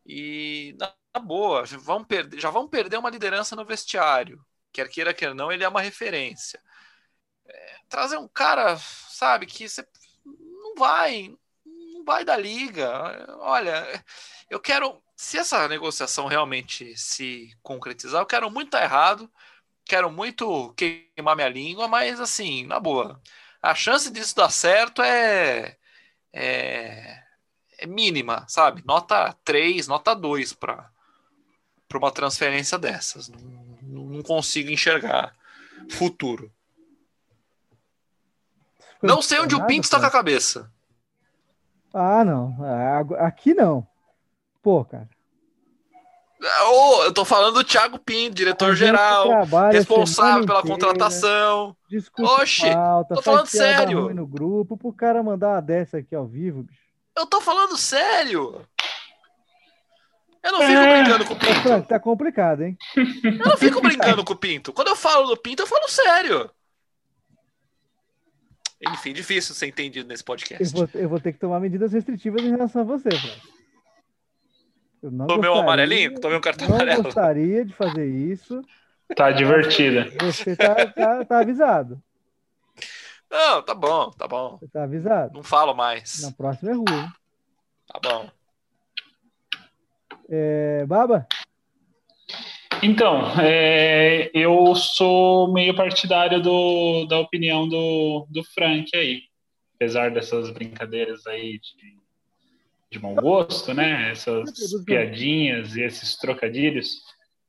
E Tá boa, já vão, perder, já perder uma liderança no vestiário. Quer queira, quer não, ele é uma referência. É, trazer um cara, sabe, que você não vai, vai da liga. Olha, eu quero, se essa negociação realmente se concretizar, eu quero muito estar errado, quero muito queimar minha língua, mas assim, na boa, a chance disso dar certo é, é, é mínima, sabe? Nota 3, nota 2 para para uma transferência dessas. Não, não consigo enxergar futuro. Não sei onde o Pinto está com a cabeça. Ah, não. Aqui não. Pô, cara. Oh, eu tô falando do Thiago Pinto, diretor-geral, responsável pela inteira, contratação. Oxi, falta, tô falando sério. No grupo pro cara mandar uma dessa aqui ao vivo, bicho. Eu tô falando sério. Eu não fico é... brincando com o Pinto. Tá complicado, hein? Eu não fico brincando com o Pinto. Quando eu falo do Pinto, eu falo sério. Enfim, difícil ser entendido nesse podcast. Eu vou, eu vou ter que tomar medidas restritivas em relação a você, Flávio. Tomei um amarelinho? Tomei um cartão não amarelo. Eu gostaria de fazer isso. Tá divertida. Você tá, tá, tá, avisado. Não, tá bom, tá bom. Você tá avisado. Não falo mais. Na próxima é ruim. Tá bom. É, Baba? Então, é, eu sou meio partidário do, da opinião do, do Frank aí. Apesar dessas brincadeiras aí de, de mau gosto, né? Essas piadinhas e esses trocadilhos.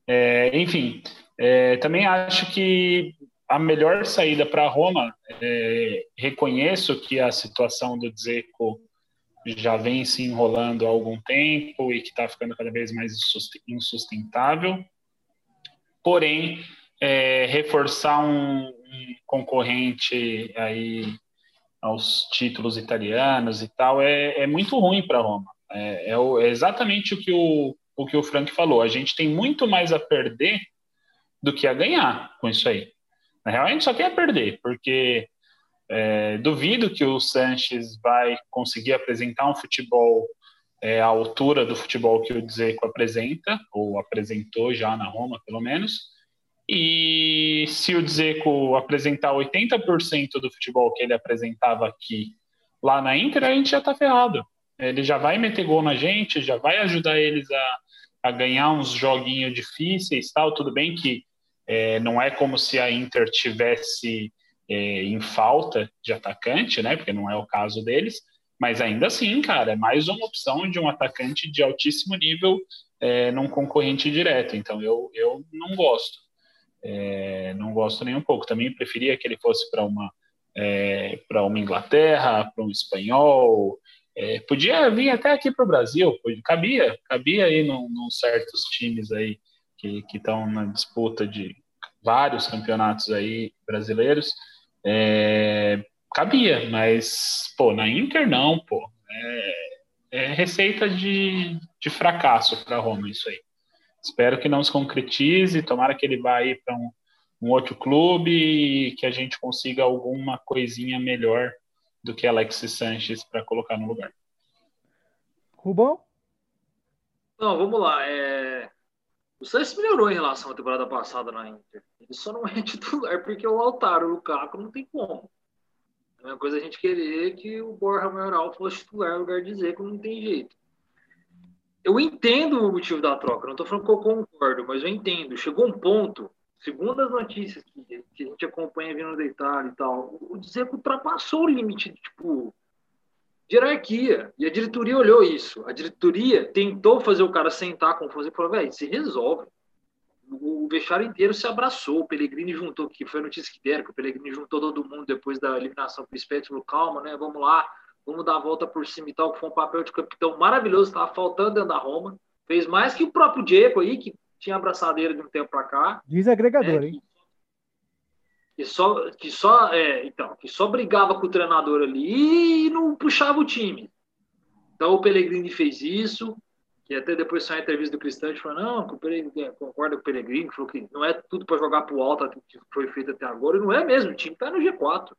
É, enfim, é, também acho que a melhor saída para Roma, é, reconheço que a situação do Dzeko já vem se enrolando há algum tempo e que está ficando cada vez mais insustentável. Porém, é, reforçar um, um, concorrente aí aos títulos italianos e tal é, é muito ruim para Roma. É, é, o, é, exatamente o que o, o que o Frank falou. A gente tem muito mais a perder do que a ganhar com isso aí. Na real, a gente só tem a perder, porque é, duvido que o Sanches vai conseguir apresentar um futebol é, à altura do futebol que o Dzeko apresenta, ou apresentou já na Roma, pelo menos. E se o Dzeko apresentar 80% do futebol que ele apresentava aqui lá na Inter, a gente já tá ferrado. Ele já vai meter gol na gente, já vai ajudar eles a, a ganhar uns joguinhos difíceis, tal. Tudo bem que é, não é como se a Inter tivesse é, em falta de atacante, né? Porque não é o caso deles. Mas ainda assim, cara, é mais uma opção de um atacante de altíssimo nível é, num concorrente direto. Então eu, eu não gosto. É, não gosto nem um pouco. Também preferia que ele fosse para uma é, uma Inglaterra, para um espanhol. É, podia vir até aqui para o Brasil, cabia, cabia aí num, num certos times aí que estão na disputa de vários campeonatos aí brasileiros. É, cabia, mas, pô, na Inter não, pô. É, é receita de, de fracasso para Roma isso aí. Espero que não se concretize, tomara que ele vá aí para um, um outro clube e que a gente consiga alguma coisinha melhor do que Alexis Sanches para colocar no lugar. Rubão? Não, vamos lá. É... O Sanches melhorou em relação à temporada passada na Inter. Ele só não é titular porque o Lautaro, o Lukaku, não tem como. É a mesma coisa a gente querer que o Borja Maioral fosse titular no lugar de que não tem jeito. Eu entendo o motivo da troca, não estou falando que eu concordo, mas eu entendo. Chegou um ponto, segundo as notícias que, que a gente acompanha vindo da Itália e tal, o Dzeko ultrapassou o limite de, tipo, de hierarquia. E a diretoria olhou isso. A diretoria tentou fazer o cara sentar com o e falou, velho, se resolve. O vestiário inteiro se abraçou, o Pellegrini juntou, que foi a notícia que deram, que o Pellegrini juntou todo mundo depois da eliminação para o falou, calma, né, vamos lá, vamos dar a volta por cima e tal, que foi um papel de capitão maravilhoso, estava faltando dentro da Roma, fez mais que o próprio Diego aí, que tinha abraçadeira de um tempo para cá. Desagregador, né, hein? que só que só é, então que só brigava com o treinador ali e não puxava o time. Então o Pellegrini fez isso, que até depois saiu a entrevista do Cristante falou não, é, concorda com o Pellegrini, falou que não é tudo para jogar para o alto que foi feito até agora, e não é mesmo, o time está no G4.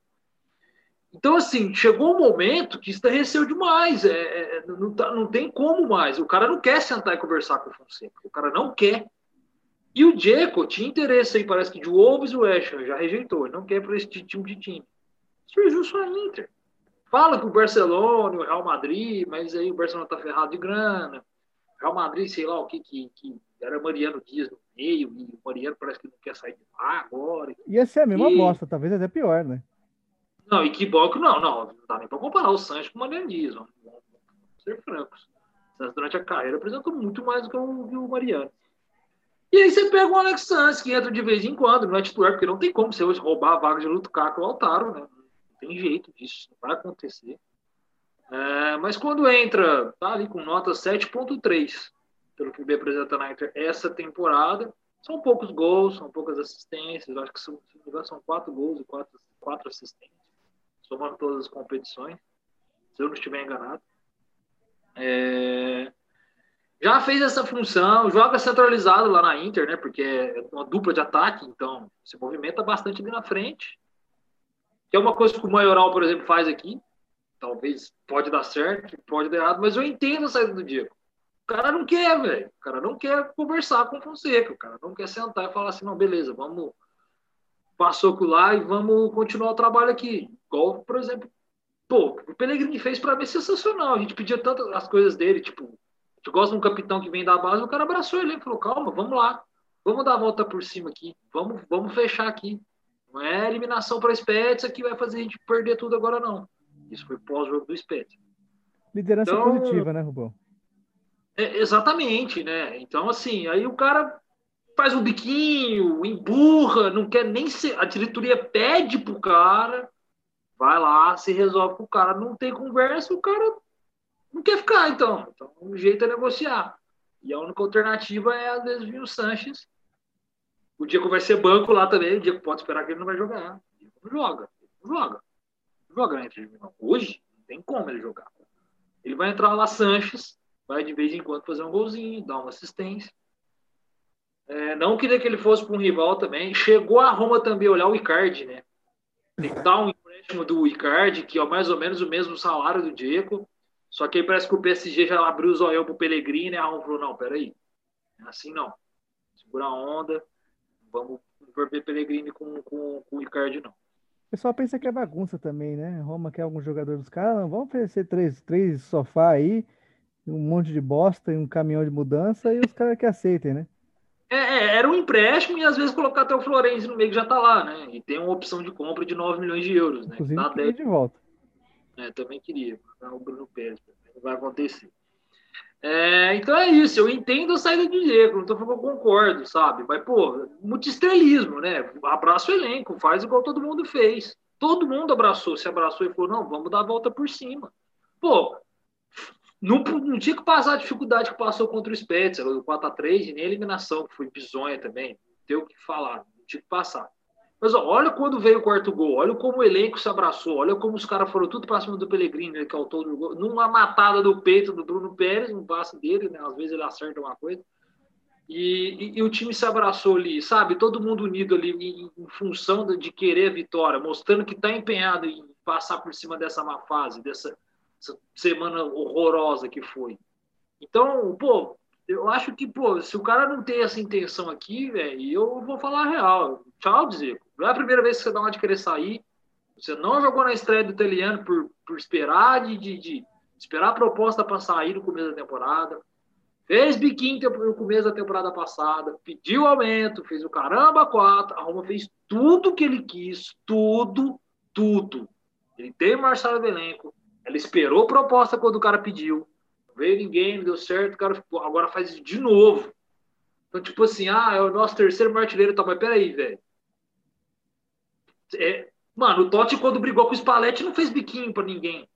Então, assim, chegou um momento que estarreceu demais. É, é, não, tá, não tem como mais. O cara não quer sentar e conversar com o Fonseca. O cara não quer. E o Dzeko tinha interesse aí, parece que de Wolves e o West já rejeitou, não quer para esse tipo de time. Surgiu só a Inter. Fala que o Barcelona e o Real Madrid, mas aí o Barcelona tá ferrado de grana. Real Madrid, sei lá o que, que, que era Mariano Dias no meio, e o Mariano parece que não quer sair de lá agora. Ia ser a mesma e... bosta, talvez até pior, né? Não, e que bom que não, não, não dá nem para comparar o Sancho com o Mariano Dias, vamos, ser francos. O Sancho durante a carreira apresentou muito mais do que o, o Mariano. E aí você pega o Alex Santos, que entra de vez em quando, não é titular, porque não tem como você roubar a vaga de Lukaku ou Altaro, né? Não tem jeito disso, não vai acontecer. É, mas quando entra, tá ali com nota 7.3, pelo que me apresenta na Inter essa temporada, são poucos gols, são poucas assistências, acho que são, são quatro gols e quatro, quatro assistências, somando todas as competições, se eu não estiver enganado. É, já fez essa função, joga centralizado lá na Inter, né? Porque é uma dupla de ataque, então se movimenta bastante ali na frente. Que é uma coisa que o Maioral, por exemplo, faz aqui. Talvez pode dar certo, pode dar errado, mas eu entendo a saída do Diego. O cara não quer, velho. O cara não quer conversar com o Fonseca. O cara não quer sentar e falar assim, não, beleza, vamos passou por lá e vamos continuar o trabalho aqui. Igual, por exemplo, pô, o Pellegrini fez para mim sensacional. A gente pedia tantas as coisas dele, tipo, Tu gosta de um capitão que vem da base, o cara abraçou ele e falou: calma, vamos lá, vamos dar a volta por cima aqui, vamos, vamos fechar aqui. Não é eliminação para Spezia que vai fazer a gente perder tudo agora, não. Isso foi pós-jogo do Spezia. Liderança então, positiva, né, Rubão? É, exatamente, né? Então, assim, aí o cara faz um biquinho, emburra, não quer nem ser. A diretoria pede pro cara, vai lá, se resolve com o cara, não tem conversa, o cara não quer ficar, então. Então, o jeito é negociar. E a única alternativa é, às vezes, vir o Sanches. O Diego vai ser banco lá também. O Diego pode esperar que ele não vai jogar. Diego não joga. Ele não joga. Joga entre Hoje, não tem como ele jogar. Ele vai entrar lá, Sanches, vai de vez em quando fazer um golzinho, dar uma assistência. É, não queria que ele fosse para um rival também. Chegou a Roma também olhar o Icardi, né? Tentar um empréstimo do Icardi, que é mais ou menos o mesmo salário do Diego. Só que aí parece que o PSG já abriu o zoião pro Pellegrini, a Roma falou, não, peraí, é assim não. Segura a onda, vamos ver Pellegrini com, com, com o Icardi, não. O pessoal pensa que é bagunça também, né? Roma quer algum jogador dos caras, não, vamos oferecer três, três sofá aí, um monte de bosta e um caminhão de mudança e os caras que aceitem, né? É, é, era um empréstimo e às vezes colocar até o Florenzi no meio que já tá lá, né? E tem uma opção de compra de 9 milhões de euros, né? Inclusive, tá de volta. É, também queria. O Bruno Pérez. Não vai acontecer. É, então é isso, eu entendo a saída de Diego, que eu concordo, sabe? Mas, pô, muito estrelismo, né? Abraça o elenco, faz igual todo mundo fez. Todo mundo abraçou, se abraçou e falou: não, vamos dar a volta por cima. Pô, não, não tinha que passar a dificuldade que passou contra o Spezia, o 4x3, nem a eliminação, que foi bizonha também. Não tem o que falar, não tinha que passar. Mas ó, olha quando veio o quarto gol, olha como o elenco se abraçou, olha como os caras foram tudo para cima do Pellegrini, né, que é o todo gol, numa matada do peito do Bruno Pérez, um passe dele, né, às vezes ele acerta uma coisa. E, e, e, o time se abraçou ali, sabe? Todo mundo unido ali em, em função de, querer a vitória, mostrando que está empenhado em passar por cima dessa má fase, dessa semana horrorosa que foi. Então, pô, eu acho que, pô, se o cara não tem essa intenção aqui, velho, eu vou falar a real. Tchau, Zico. Não é a primeira vez que você dá uma de querer sair. Você não jogou na estreia do italiano por, por esperar de, de, de esperar a proposta para sair no começo da temporada. Fez biquinho no começo da temporada passada, pediu aumento, fez o caramba quatro. A Roma fez tudo que ele quis, tudo, tudo. Ele tem Marcelo Belenco, ela esperou proposta quando o cara pediu veio ninguém, não deu certo, o cara agora faz de novo. Então, tipo assim, ah, é o nosso terceiro martilheiro, tá, mas peraí, velho. É, mano, o Totti, quando brigou com o Spalletti, não fez biquinho pra ninguém.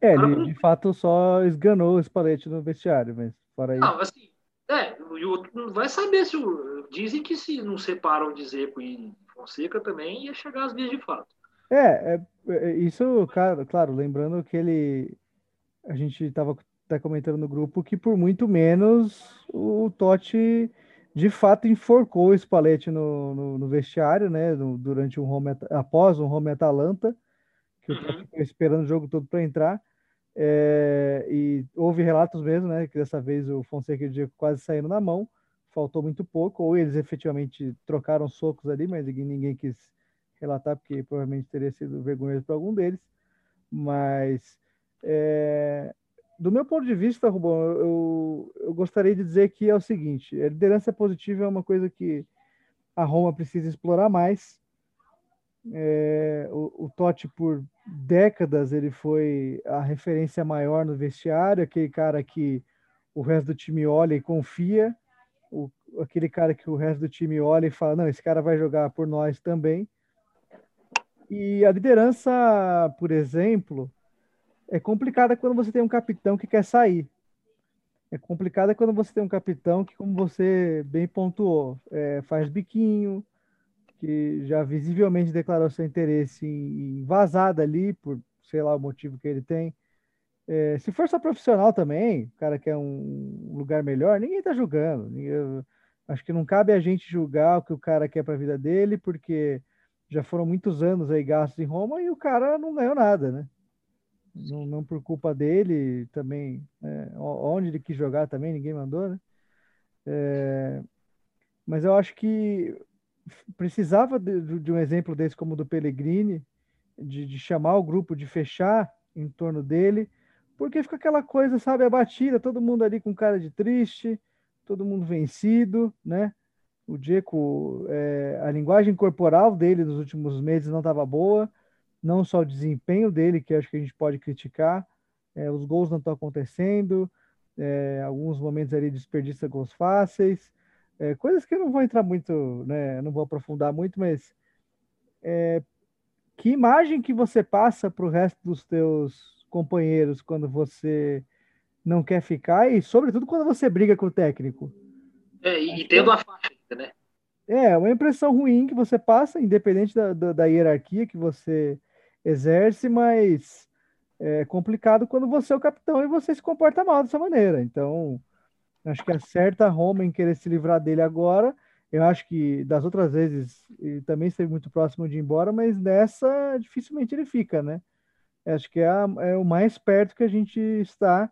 É, ele com... de fato só esganou o Spalletti no vestiário, mas fora isso. Não, assim, é, o outro não vai saber se. O... Dizem que se não separam de Zeco e Fonseca também ia chegar às vias de fato. É, é, é isso, cara, claro, lembrando que ele. A gente estava está comentando no grupo que por muito menos o Totti de fato enforcou o Spalletti no, no, no vestiário, né? No, durante um home após um home Atalanta, que o uhum. ficou esperando o jogo todo para entrar. É, e houve relatos mesmo, né? Que dessa vez o Fonseca e o Diego quase saíram na mão, faltou muito pouco, ou eles efetivamente trocaram socos ali, mas ninguém quis relatar, porque provavelmente teria sido vergonhoso para algum deles. Mas é, do meu ponto de vista, Rubão, eu, eu gostaria de dizer que é o seguinte: a liderança positiva é uma coisa que a Roma precisa explorar mais. É, o, o Totti, por décadas, ele foi a referência maior no vestiário, aquele cara que o resto do time olha e confia, o, aquele cara que o resto do time olha e fala: não, esse cara vai jogar por nós também. E a liderança, por exemplo, é complicada quando você tem um capitão que quer sair. É complicada quando você tem um capitão que, como você bem pontuou, é, faz biquinho, que já visivelmente declarou seu interesse em vazar dali, por sei lá o motivo que ele tem. É, se for só profissional também, o cara quer um lugar melhor, ninguém está julgando. Ninguém, acho que não cabe a gente julgar o que o cara quer para a vida dele, porque já foram muitos anos aí gastos em Roma e o cara não ganhou nada, né? Não, não por culpa dele também, é, onde ele quis jogar também, ninguém mandou, né? É, mas eu acho que precisava de, de, um exemplo desse como o do Pellegrini, de, de, chamar o grupo, de fechar em torno dele, porque fica aquela coisa, sabe, abatida, todo mundo ali com cara de triste, todo mundo vencido, né? O Diego, é, a linguagem corporal dele nos últimos meses não estava boa, não só o desempenho dele, que acho que a gente pode criticar, é, os gols não estão acontecendo, é, alguns momentos ali desperdiça gols fáceis, é, coisas que eu não vou entrar muito, né, não vou aprofundar muito, mas é, que imagem que você passa para o resto dos teus companheiros quando você não quer ficar, e sobretudo quando você briga com o técnico. É, e, e tendo a faixa né? É, uma impressão ruim que você passa, independente da, da, da hierarquia que você exerce, mas é complicado quando você é o capitão e você se comporta mal dessa maneira. Então, acho que acerta a Roma em querer se livrar dele agora. Eu acho que das outras vezes ele também esteve muito próximo de ir embora, mas nessa dificilmente ele fica, né? Acho que é, a, é o mais perto que a gente está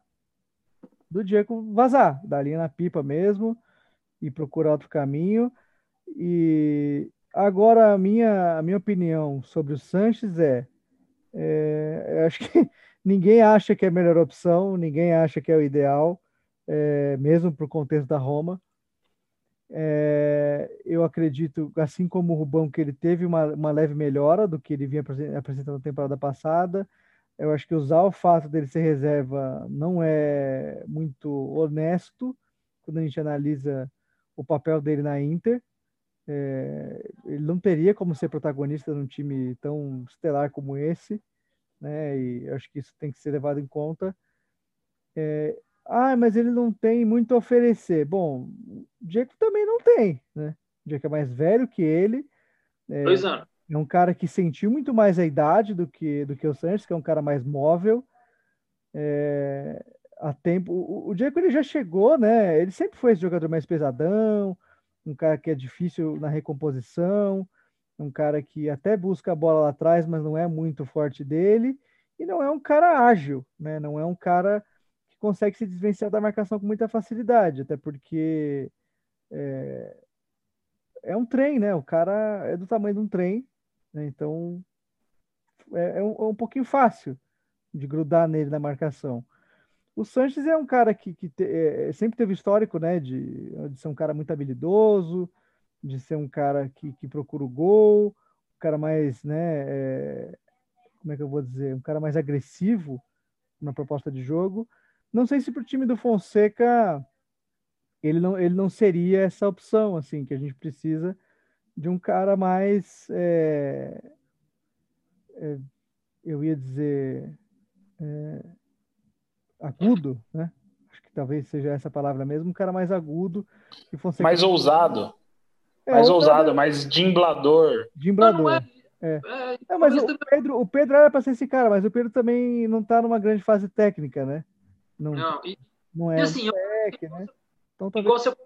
do Diego vazar, da linha na pipa mesmo e procurar outro caminho. E agora a minha, a minha opinião sobre o Sanches é, é acho que ninguém acha que é a melhor opção, ninguém acha que é o ideal, é, mesmo para o contexto da Roma. É, eu acredito, assim como o Rubão, que ele teve uma, uma leve melhora do que ele vinha apresentando na temporada passada. Eu acho que usar o fato dele ser reserva não é muito honesto quando a gente analisa o papel dele na Inter. É, ele não teria como ser protagonista num time tão estelar como esse, né? E acho que isso tem que ser levado em conta. É, ah, mas ele não tem muito a oferecer. Bom, Diego também não tem, né? O Diego é mais velho que ele. É, Dois anos. É um cara que sentiu muito mais a idade do que, do que o Sanches, que é um cara mais móvel. É, a tempo. O, o Diego ele já chegou, né? Ele sempre foi esse jogador mais pesadão, um cara que é difícil na recomposição, um cara que até busca a bola lá atrás, mas não é muito forte dele, e não é um cara ágil, né? Não é um cara que consegue se desvencilhar da marcação com muita facilidade, até porque é, é um trem, né? O cara é do tamanho de um trem, né? Então é, é, um, é um pouquinho fácil de grudar nele na marcação. O Sanches é um cara que, que te, é, sempre teve histórico, né, de, de ser um cara muito habilidoso, de ser um cara que, que procura o gol, um cara mais, né, é, como é que eu vou dizer, um cara mais agressivo na proposta de jogo. Não sei se para o time do Fonseca ele não, ele não seria essa opção, assim, que a gente precisa de um cara mais, é, é, eu ia dizer, é, agudo, né? Acho que talvez seja essa palavra mesmo, um cara mais agudo. Que fosse mais ousado. É, mais ousado, mais dimblador. Dimblador. Não, não é... É. É, mas o Pedro, o Pedro era para ser esse cara, mas o Pedro também não está numa grande fase técnica, né? Não, não, e, não é e assim, tech, né? Então, talvez... igual, você,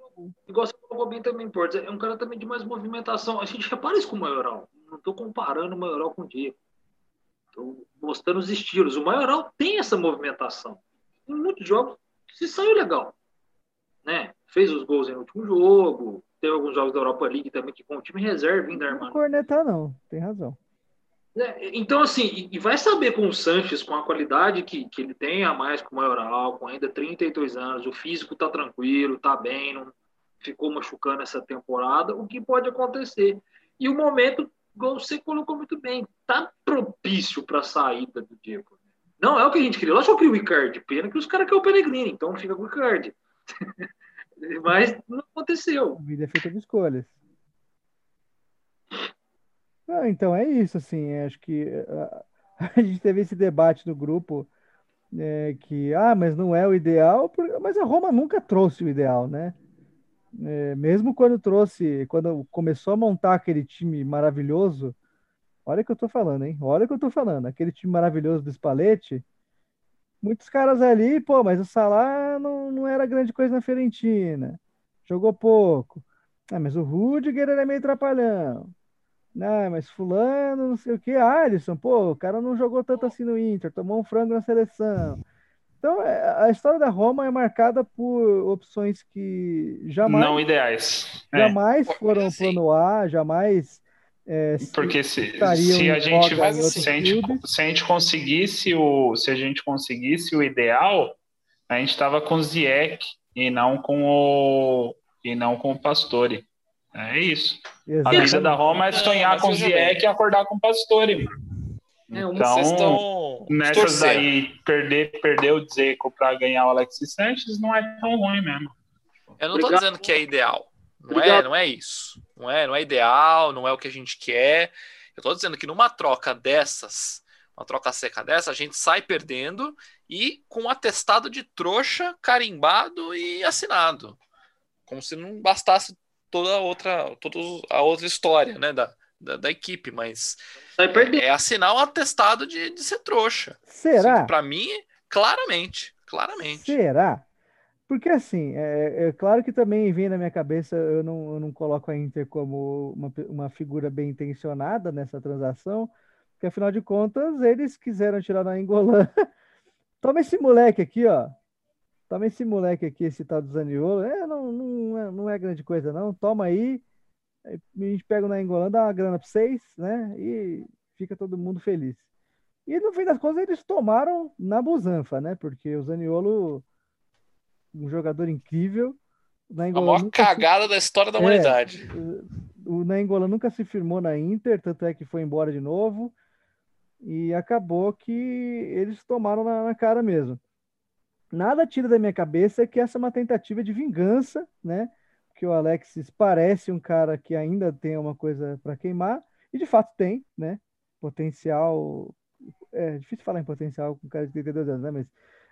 igual você falou bem também, Porto, é um cara também de mais movimentação. A gente repara isso com o Maioral. Não estou comparando o Maioral com o Diego. Estou mostrando os estilos. O Maioral tem essa movimentação em muitos jogos se saiu legal. Né? Fez os gols no último jogo, teve alguns jogos da Europa League também que com o time reserva ainda, Não cornetar não, tem razão. É, então, assim, e vai saber com o Sanches, com a qualidade que, que ele tem a mais com o Maioral, com ainda 32 anos, o físico tá tranquilo, tá bem, não ficou machucando essa temporada, o que pode acontecer. E o momento, você colocou muito bem, tá propício para a saída do Diego. Não é o que a gente queria. Lógico que queria o Icardi. Pena que os caras querem o Pellegrini, então fica com o Icardi. Mas não aconteceu. A vida é feita de escolhas. Ah, então é isso, assim. Acho que a, a gente teve esse debate no grupo é, que, ah, mas não é o ideal, mas a Roma nunca trouxe o ideal, né? É, mesmo quando trouxe, quando começou a montar aquele time maravilhoso, Olha o que eu tô falando, hein? Olha o que eu tô falando. Aquele time maravilhoso do Spalletti, muitos caras ali, pô, mas o Salah não, não era grande coisa na Fiorentina. Jogou pouco. Ah, mas o Rudiger era meio trapalhão. Não, mas fulano, não sei o que, Alisson, pô, o cara não jogou tanto assim no Inter, tomou um frango na seleção. Então, é, a história da Roma é marcada por opções que jamais... Não ideais. É. Jamais é. foram assim, plano A, jamais é, Porque se, se a gente se a gente, se a gente conseguisse o se a gente conseguisse o ideal, a gente estava com o Ziek e não com o e não com o Pastore. É isso. Exatamente. A vida da Roma é sonhar com o Ziek e acordar com o Pastore. É, então, nessas daí, perder, perder o Dzeko para ganhar o Alexis Sanches não é tão ruim mesmo. Eu não estou dizendo que é ideal. Não é, não é isso. Não é, não é ideal, não é o que a gente quer. Eu estou dizendo que numa troca dessas, uma troca seca dessa, a gente sai perdendo e com um atestado de trouxa carimbado e assinado. Como se não bastasse toda a outra, toda a outra história né, da, da, da equipe, mas é, é, assinar um atestado de, de ser trouxa. Será? Para mim, claramente, claramente. Será? Porque assim, é, é, claro que também vem na minha cabeça, eu não, eu não coloco a Inter como uma, uma figura bem intencionada nessa transação, porque afinal de contas eles quiseram tirar na Engolã. Toma esse moleque aqui, ó. Toma esse moleque aqui, esse tal do Zaniolo. É, não, não, é, não é grande coisa, não. Toma aí. A gente pega na Engolã, dá uma grana para vocês, né? E fica todo mundo feliz. E no fim das contas eles tomaram na busanfa, né? Porque o Zaniolo um jogador incrível. Na Angola, a maior cagada se... da história da humanidade. É, o Nainggolan nunca se firmou na Inter, tanto é que foi embora de novo. E acabou que eles tomaram na, na cara mesmo. Nada tira da minha cabeça que essa é uma tentativa de vingança, né? Que o Alexis parece um cara que ainda tem uma coisa para queimar, e de fato tem, né? Potencial. É difícil falar em potencial com um cara de 32 anos, né? Mas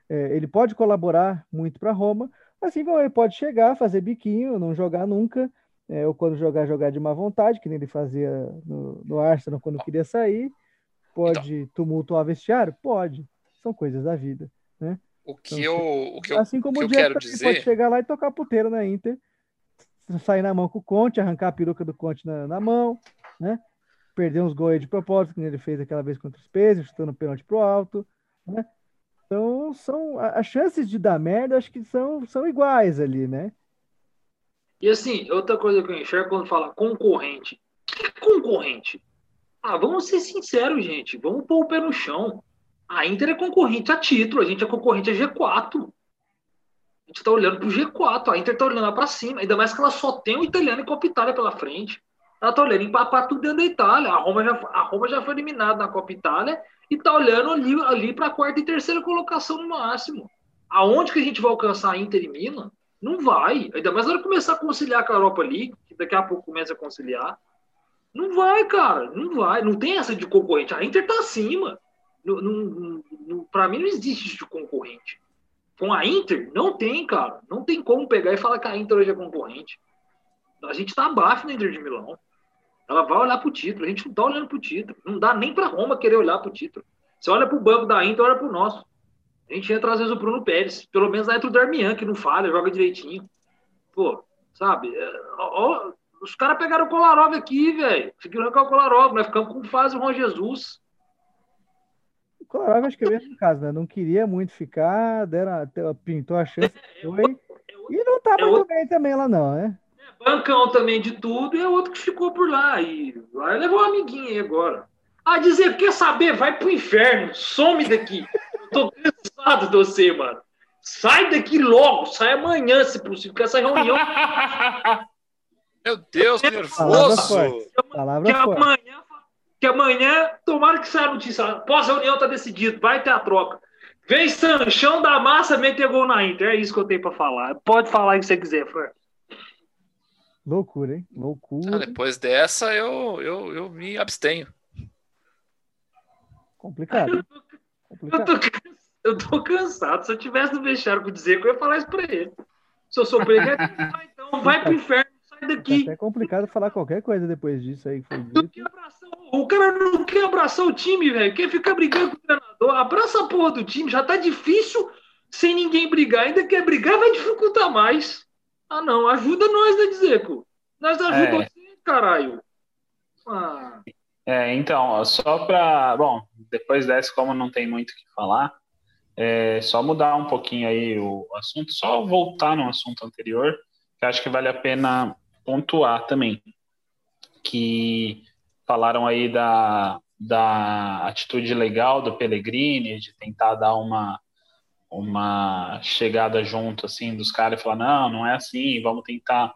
é, ele pode colaborar muito para Roma, assim como ele pode chegar, fazer biquinho, não jogar nunca, é, ou quando jogar, jogar de má vontade, que nem ele fazia no, no Arsenal quando queria sair. Pode então, tumultuar vestiário? Pode. São coisas da vida, né? O que então, eu, o que eu, assim como o, o quero dizer... pode chegar lá e tocar puteiro na Inter, sair na mão com o Conte, arrancar a peruca do Conte na, na mão, né? Perder uns gols de propósito, que ele fez aquela vez contra os pesos, chutando o pênalti pro alto, né? Então, são as chances de dar merda, acho que são, são iguais ali, né? E assim, outra coisa que eu enxergo quando fala concorrente. Que concorrente? Ah, vamos ser sinceros, gente. Vamos pôr o pé no chão. A Inter é concorrente a título, a gente é concorrente a G4. A gente tá olhando pro G4, a Inter tá olhando lá pra cima, ainda mais que ela só tem o italiano e Copa Itália pela frente. Ela tá olhando empapar tudo dentro da Itália. A Roma já, a Roma já foi eliminada na Copa Itália e tá olhando ali, ali para a quarta e terceira colocação no máximo. Aonde que a gente vai alcançar a Inter e Milan? Não vai. Ainda mais na de começar a conciliar com a Europa League, que daqui a pouco começa a conciliar. Não vai, cara. Não vai. Não tem essa de concorrente. A Inter tá acima. Para mim não existe isso de concorrente. Com a Inter, não tem, cara. Não tem como pegar e falar que a Inter hoje é concorrente. A gente tá abaixo da Inter de Milão. Ela vai olhar para o título. A gente não está olhando para o título. Não dá nem para Roma querer olhar para o título. Você olha para o banco da Inter, olha para o nosso. A gente entra às vezes o Bruno Pérez. Pelo menos entra o Darmian, que não falha, joga direitinho. Pô, sabe? É, ó, os caras pegaram o Kolarov aqui, velho. Conseguiram arrancar o Kolarov. Nós ficamos com fase o Juan Jesus. O Kolarov acho que é o mesmo caso, né? Não queria muito ficar, deram, pintou a chance, é, foi. E não tá é muito bem também lá não, né? Bancão também de tudo, e é outro que ficou por lá. E vai levar um amiguinho aí agora. Ah, dizer, quer saber? Vai pro inferno, some daqui. Eu tô cansado de você, mano. Sai daqui logo, sai amanhã, se possível, porque essa reunião. Meu Deus, que nervoso! Palavra que, amanhã, que amanhã, tomara que saia a notícia. Pós-reunião tá decidido, vai ter a troca. Vem Sanchão da massa, meter gol na Inter. É isso que eu tenho para falar. Pode falar o que você quiser, Fran. Loucura, hein? Loucura. Ah, depois dessa, eu, eu, eu me abstenho. Complicado. Complicado. Eu, tô, eu tô cansado. Se eu tivesse no vestiário com dizer que eu ia falar isso pra ele. Se eu sou preguiça, então vai pro inferno, sai daqui. É complicado falar qualquer coisa depois disso aí que foi dito. O cara não quer abraçar o time, velho. Quer ficar brigando com o treinador. Abraça a porra do time. Já tá difícil sem ninguém brigar. Ainda quer brigar, vai dificultar mais. Ah, não, ajuda nós, né, Dizeco? Nós ajudamos é. caralho. Ah. É, então, só para. Bom, depois dessa, como não tem muito o que falar, é só mudar um pouquinho aí o assunto, só voltar no assunto anterior, que acho que vale a pena pontuar também. Que falaram aí da, da atitude legal do Pellegrini, de tentar dar uma uma chegada junto assim dos caras e falar não, não é assim, vamos tentar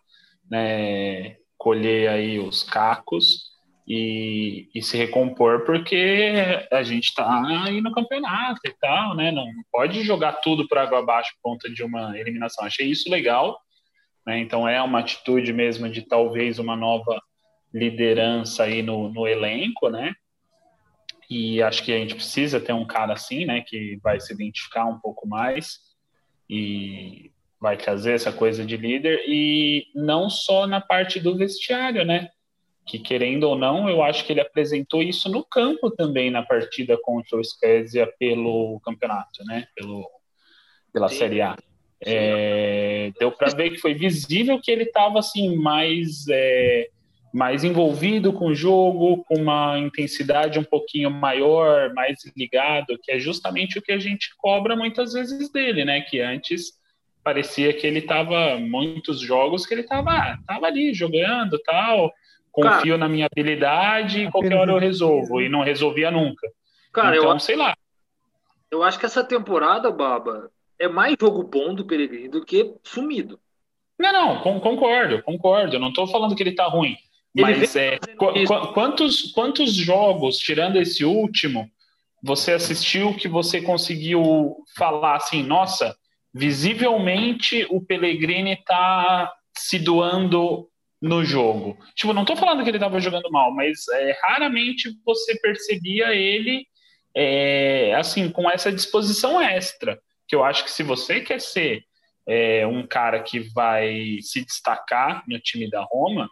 né, colher aí os cacos e, e, se recompor porque a gente está aí no campeonato e tal, né? Não, não pode jogar tudo para água abaixo por conta de uma eliminação. Achei isso legal, né? Então é uma atitude mesmo de talvez uma nova liderança aí no, no elenco, né? E acho que a gente precisa ter um cara assim, né, que vai se identificar um pouco mais e vai trazer essa coisa de líder e não só na parte do vestiário, né? Que querendo ou não, eu acho que ele apresentou isso no campo também na partida contra o Spezia pelo campeonato, né? Pelo pela Sim. Série A. É, deu para ver que foi visível que ele estava assim mais é, mais envolvido com o jogo, com uma intensidade um pouquinho maior, mais ligado, que é justamente o que a gente cobra muitas vezes dele, né? Que antes parecia que ele estava muitos jogos que ele estava tava ali jogando, tal, confio cara, na minha habilidade, qualquer hora eu resolvo e não resolvia nunca. Cara, então, eu, sei lá. Eu acho que essa temporada, Baba, é mais jogo bom do Peregrino do que sumido. Não, não, concordo, concordo. Eu não estou falando que ele está ruim. Mas é, qu qu quantos, quantos jogos, tirando esse último, você assistiu que você conseguiu falar assim, nossa, visivelmente o Pellegrini está se doando no jogo. Tipo, não estou falando que ele estava jogando mal, mas é, raramente você percebia ele é, assim com essa disposição extra. Que eu acho que se você quer ser é, um cara que vai se destacar no time da Roma,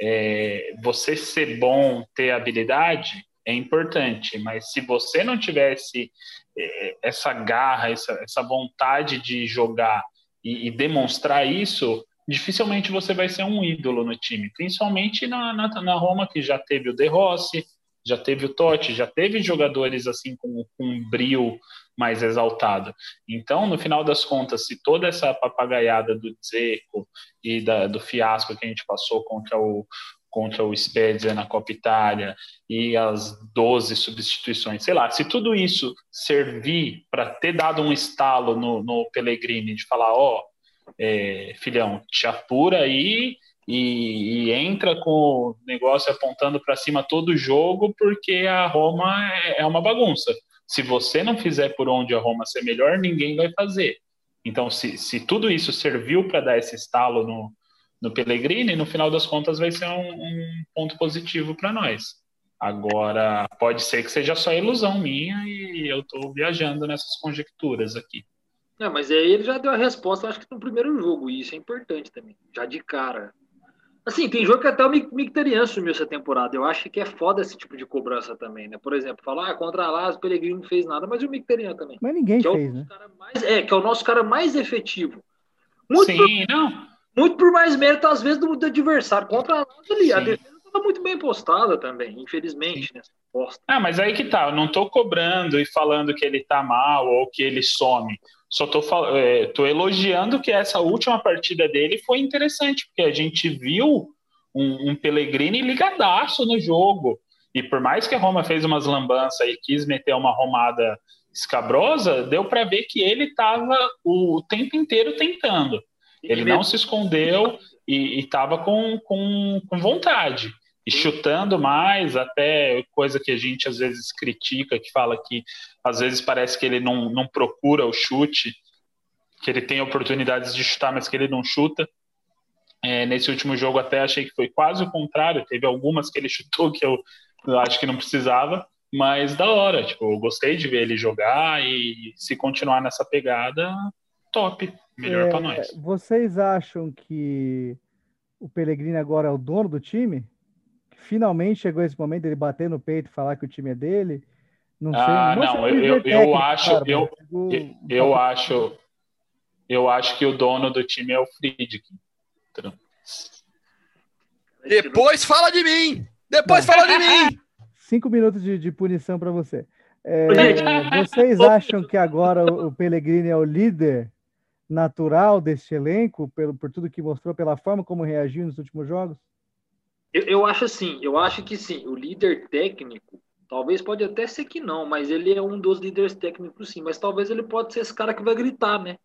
é, você ser bom, ter habilidade, é importante, mas se você não tivesse é, essa garra, essa, essa vontade de jogar e, e, demonstrar isso, dificilmente você vai ser um ídolo no time, principalmente na, na, na Roma, que já teve o De Rossi, já teve o Totti, já teve jogadores assim com, com um brilho mais exaltado. Então, no final das contas, se toda essa papagaiada do Zeco e da, do fiasco que a gente passou contra o contra o Spezia na Copa Itália e as 12 substituições, sei lá, se tudo isso servir para ter dado um estalo no, no Pellegrini de falar, ó, oh, é, filhão, te apura aí e, e, entra com o negócio apontando para cima todo o jogo, porque a Roma é, é uma bagunça. Se você não fizer por onde a Roma ser melhor, ninguém vai fazer. Então, se, se tudo isso serviu para dar esse estalo no, no Pellegrini, no final das contas vai ser um, um ponto positivo para nós. Agora, pode ser que seja só ilusão minha e eu estou viajando nessas conjecturas aqui. Não, mas aí ele já deu a resposta, acho que no primeiro jogo, e isso é importante também, já de cara. Assim, tem jogo que até o Mictarian sumiu essa temporada. Eu acho que é foda esse tipo de cobrança também, né? Por exemplo, falar ah, contra a Las, o Pellegrini não fez nada, mas o Mictarian também. Mas ninguém é fez, né? Mais, é, que é o nosso cara mais efetivo. Muito Sim, por, não. Muito por mais mérito, às vezes, do, do adversário. Contra a Las ali, a defesa estava muito bem postada também, infelizmente, nessa posta. Ah, mas aí que tá, eu não tô cobrando e falando que ele tá mal ou que ele some. Só tô, é, tô elogiando que essa última partida dele foi interessante, porque a gente viu um, um Pellegrini ligadaço no jogo. E por mais que a Roma fez umas lambanças e quis meter uma romada escabrosa, deu para ver que ele estava o tempo inteiro tentando. Ele não se escondeu e estava com, com, com vontade. E chutando mais, até coisa que a gente às vezes critica, que fala que às vezes parece que ele não, não procura o chute, que ele tem oportunidades de chutar, mas que ele não chuta. É, nesse último jogo até achei que foi quase o contrário, teve algumas que ele chutou que eu, eu acho que não precisava, mas da hora, tipo, eu gostei de ver ele jogar e se continuar nessa pegada, top, melhor é, para nós. Vocês acham que o Pellegrini agora é o dono do time? Finalmente chegou esse momento dele bater no peito e falar que o time é dele. Não sei. Ah, não, não eu, eu, técnico, eu, acho, cara, eu, eu, eu acho, eu acho que o dono do time é o Friedkin. Depois fala de mim! Depois fala de mim! Cinco minutos de, de punição para você. É, vocês acham que agora o Pellegrini é o líder natural deste elenco, pelo, por tudo que mostrou, pela forma como reagiu nos últimos jogos? Eu, eu acho assim, eu acho que sim, o líder técnico, talvez pode até ser que não, mas ele é um dos líderes técnicos sim, mas talvez ele pode ser esse cara que vai gritar, né?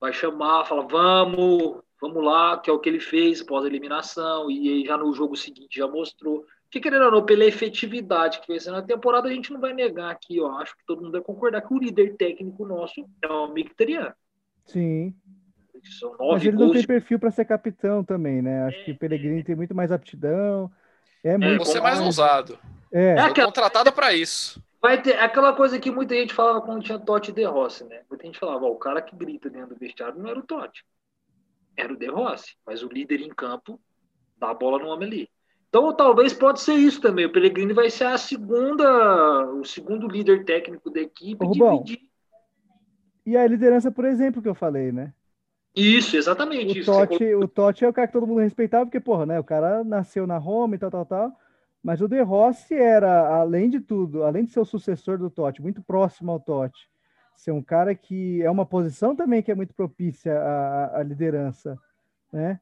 Vai chamar, fala, vamos, vamos lá, que é o que ele fez pós-eliminação, e já no jogo seguinte já mostrou. Que querendo ou não, pela efetividade que fez na temporada, a gente não vai negar aqui, ó. Acho que todo mundo vai concordar que o líder técnico nosso é o Mictarian. Sim. Mas ele não tem perfil para ser capitão também, né? Acho é, que o Pellegrini é. tem muito mais aptidão. É, é muito você é mais ousado. É, é aquela... contratada para isso. Vai ter aquela coisa que muita gente falava quando tinha Totti De Rossi, né? Muita gente falava, ó, o cara que grita dentro do vestiário não era o Totti, era o De Rossi, mas o líder em campo dá a bola no homem ali. Então, talvez pode ser isso também. O Pellegrini vai ser a segunda, o segundo líder técnico da equipe. Ô, dividir. E a liderança, por exemplo, que eu falei, né? Isso, exatamente. O isso Totti, o Totti é o cara que todo mundo respeitava, porque, porra, né? O cara nasceu na Roma e tal, tal, tal. Mas o De Rossi era, além de tudo, além de ser o sucessor do Totti, muito próximo ao Totti, ser um cara que é uma posição também que é muito propícia à, à liderança, né?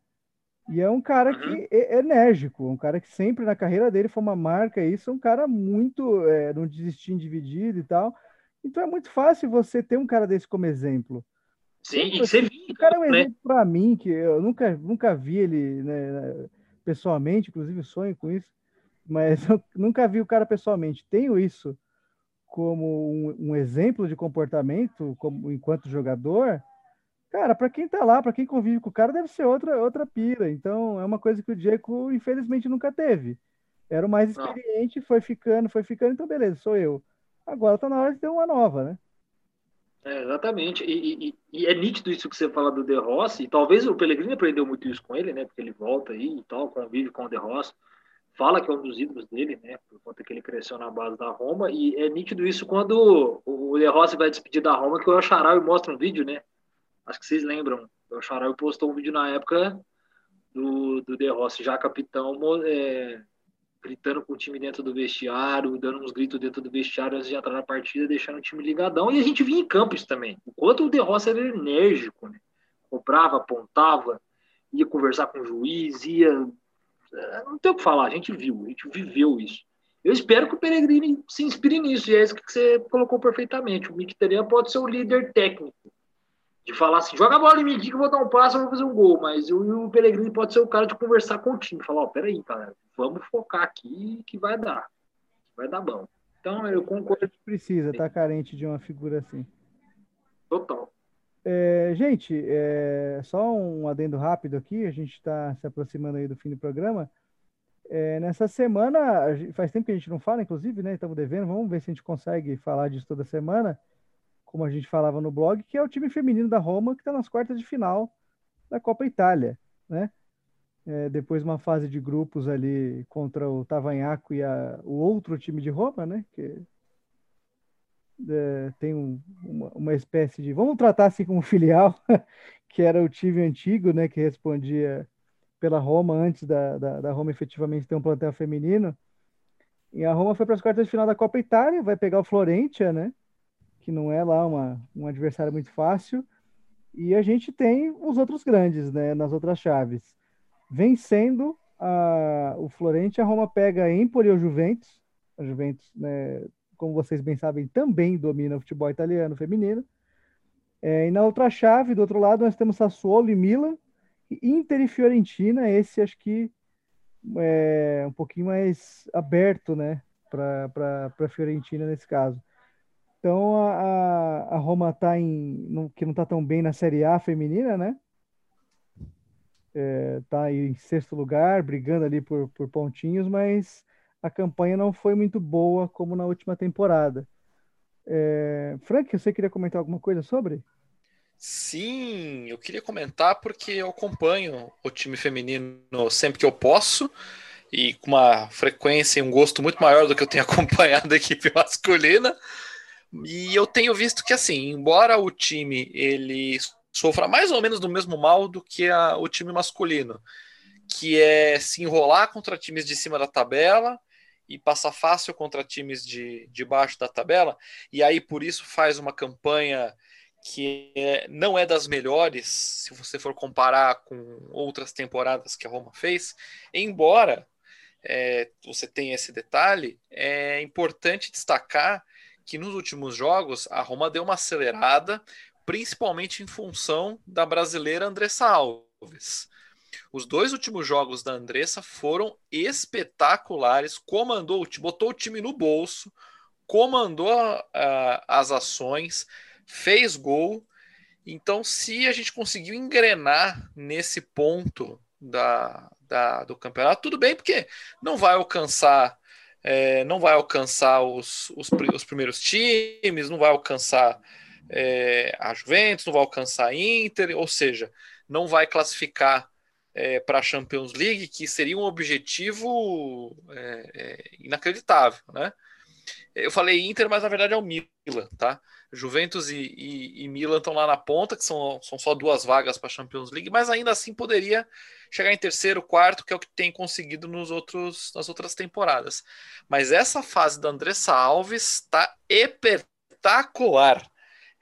E é um cara que uhum. é enérgico, um cara que sempre na carreira dele foi uma marca, isso, um cara muito, é, não desistir dividido e tal. Então é muito fácil você ter um cara desse como exemplo. Sim, você viu. O cara é um né? exemplo para mim, que eu nunca, nunca vi ele né, pessoalmente, inclusive sonho com isso mas eu nunca vi o cara pessoalmente. Tenho isso como um, um exemplo de comportamento como enquanto jogador. Cara, para quem tá lá, para quem convive com o cara, deve ser outra outra pira. Então, é uma coisa que o Diego infelizmente nunca teve. Era o mais experiente, foi ficando, foi ficando, então beleza, sou eu. Agora tá na hora de ter uma nova, né? É, exatamente. E, e, e, é nítido isso que você fala do De Rossi. Talvez o Pellegrini aprendeu muito isso com ele, né? Porque ele volta aí e tal, convive com o De Rossi fala que é um dos ídolos dele, né? Por conta que ele cresceu na base da Roma. E é nítido isso quando o De Rossi vai despedir da Roma, que o El mostra um vídeo, né? Acho que vocês lembram. O El postou um vídeo na época do, do De Rossi, já capitão, é, gritando com o time dentro do vestiário, dando uns gritos dentro do vestiário antes de entrar na partida, deixando o time ligadão. E a gente vinha em campo isso também. Enquanto o De Rossi era enérgico, né? Cobrava, apontava, ia conversar com o juiz, ia é, não tem o que falar, a gente viu, a gente viveu isso. Eu espero que o Peregrini se inspire nisso, e é isso que você colocou perfeitamente. O Mkhitaryan pode ser o líder técnico, de falar assim, joga a bola em mim que eu vou dar um passo, eu vou fazer um gol, mas o, o pode ser o cara de conversar com o time, falar, ó, oh, peraí, cara, vamos focar aqui que vai dar, vai dar bom. Então, eu concordo. Precisa, tá carente de uma figura assim. Total. É, gente, é, só um adendo rápido aqui, a gente está se aproximando aí do fim do programa. É, nessa semana, faz tempo que a gente não fala, inclusive, né? Estamos devendo, vamos ver se a gente consegue falar disso toda semana, como a gente falava no blog, que é o time feminino da Roma que está nas quartas de final da Copa Itália, né? É, depois uma fase de grupos ali contra o Tavanhaco e a, o outro time de Roma, né? Que é, tem um, uma, uma, espécie de. Vamos tratar assim como filial, que era o time antigo, né, que respondia pela Roma antes da, da, da Roma efetivamente ter um plantel feminino. E a Roma foi para as quartas de final da Copa Itália, vai pegar o Florentia, né? Que não é lá uma, um adversário muito fácil. E a gente tem os outros grandes, né? Nas outras chaves. Vencendo a, o Florentia, a Roma pega a Empoli ou Juventus. A Juventus né, como vocês bem sabem, também domina o futebol italiano feminino. É, e na outra chave, do outro lado, nós temos Sassuolo e Milan, Inter e Fiorentina. Esse acho que é um pouquinho mais aberto, né, para a Fiorentina nesse caso. Então a, a Roma está em. Que não está tão bem na Série A feminina, né? É, em sexto lugar, brigando ali por, por pontinhos, mas a campanha não foi muito boa como na última temporada. É... Frank, você queria comentar alguma coisa sobre? Sim, eu queria comentar porque eu acompanho o time feminino sempre que eu posso e com uma frequência e um gosto muito maior do que eu tenho acompanhado a equipe masculina. E eu tenho visto que assim, embora o time ele sofra mais ou menos do mesmo mal do que a, o time masculino, que é se enrolar contra times de cima da tabela e passa fácil contra times de, de baixo da tabela, e aí por isso faz uma campanha que é, não é das melhores, se você for comparar com outras temporadas que a Roma fez, embora é, você tenha esse detalhe, é importante destacar que nos últimos jogos a Roma deu uma acelerada, principalmente em função da brasileira Andressa Alves. Os dois últimos jogos da Andressa foram espetaculares. Comandou, botou o time no bolso, comandou uh, as ações, fez gol. Então, se a gente conseguiu engrenar nesse ponto da, da, do campeonato, tudo bem, porque não vai alcançar é, não vai alcançar os, os, os, primeiros times, não vai alcançar é, a Juventus, não vai alcançar a Inter, ou seja, não vai classificar é, para a Champions League, que seria um objetivo é, é, inacreditável, né? Eu falei Inter, mas na verdade é o Milan, tá? Juventus e, e, e Milan estão lá na ponta, que são, são só duas vagas para a Champions League, mas ainda assim poderia chegar em terceiro, quarto, que é o que tem conseguido nos outros, nas outras temporadas. Mas essa fase da Andressa Alves está espetacular.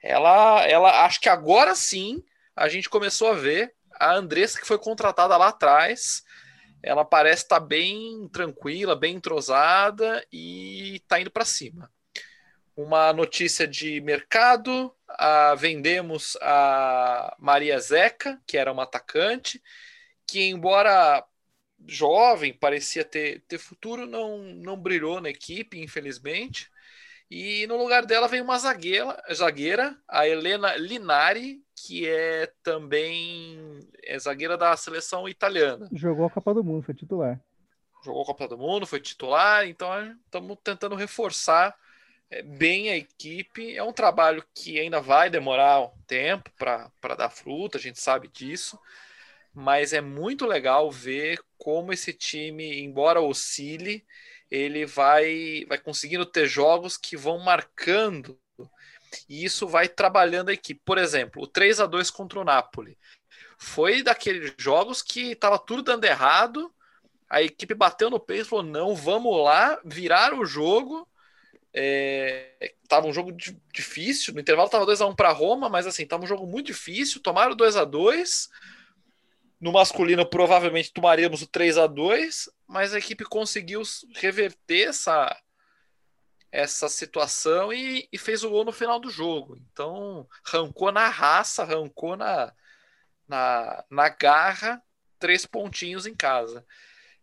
Ela, ela, acho que agora sim a gente começou a ver a Andressa que foi contratada lá atrás. Ela parece estar tá bem tranquila, bem entrosada e está indo para cima. Uma notícia de mercado: a, vendemos a Maria Zeca, que era uma atacante, que embora jovem, parecia ter, ter futuro, não, não brilhou na equipe, infelizmente. E no lugar dela vem uma zagueira, zagueira, a Helena Linari, que é também é zagueira da seleção italiana. Jogou a Copa do Mundo, foi titular. Jogou a Copa do Mundo, foi titular, então estamos tentando reforçar é, bem a equipe. É um trabalho que ainda vai demorar um tempo para dar fruta, a gente sabe disso, mas é muito legal ver como esse time, embora oscile, ele vai, vai conseguindo ter jogos que vão marcando e isso vai trabalhando a equipe. Por exemplo, o 3 a 2 contra o Napoli foi daqueles jogos que estava tudo dando errado, a equipe bateu no peito e falou: não, vamos lá, virar o jogo. É, tava um jogo difícil, no intervalo tava 2x1 para Roma, mas assim, tava um jogo muito difícil, tomaram 2 a 2 no masculino, provavelmente tomaríamos o 3 a 2 mas a equipe conseguiu reverter essa, essa situação e, e, fez o gol no final do jogo. Então, arrancou na raça, arrancou na, na, na garra, três pontinhos em casa.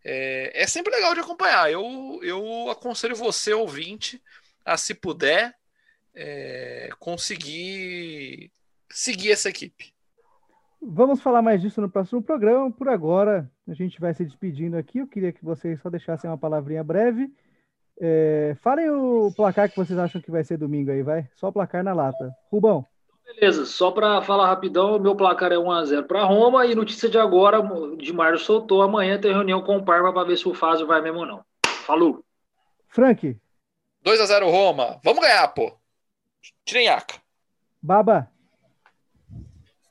É, é sempre legal de acompanhar. Eu, eu aconselho você, ouvinte, a se puder, é, conseguir seguir essa equipe. Vamos falar mais disso no próximo programa. Por agora, a gente vai se despedindo aqui. Eu queria que vocês só deixassem uma palavrinha breve. É, falem o placar que vocês acham que vai ser domingo aí, vai? Só o placar na lata. Rubão. Beleza, só para falar rapidão, meu placar é 1x0 para Roma e notícia de agora, de Mário soltou, amanhã tem reunião com o Parma para ver se o Fázio vai mesmo ou não. Falou. Frank. 2x0 Roma. Vamos ganhar, pô. Tirenhaca. Baba.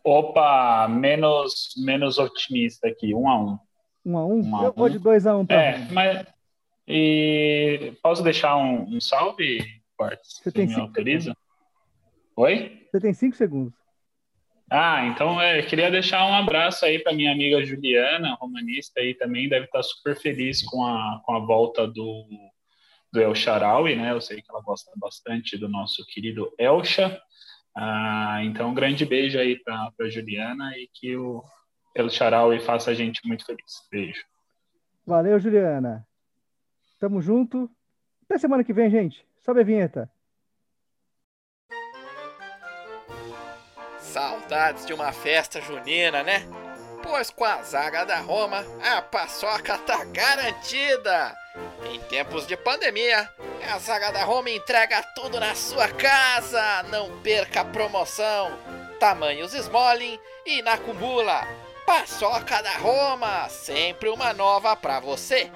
Opa, menos, menos otimista aqui, um a um. Um a um? um a Eu vou de dois a um para É, mas e posso deixar um, um salve, Quartz? Você tem me autoriza? Oi? Você tem cinco segundos. Ah, então é, queria deixar um abraço aí para minha amiga Juliana, romanista aí também, deve estar super feliz com a, com a volta do, do El Sharawi, né? Eu sei que ela gosta bastante do nosso querido Elcha. Ah, então, um grande beijo aí para a Juliana e que o El Charaui faça a gente muito feliz. Beijo. Valeu, Juliana. Tamo junto. Até semana que vem, gente. Sobe a vinheta. Saudades de uma festa junina, né? Pois com a zaga da Roma, a paçoca tá garantida. Em tempos de pandemia, a Zaga da Roma entrega tudo na sua casa. Não perca a promoção. Tamanhos Smolin e na Cumbula. Paçoca da Roma, sempre uma nova pra você.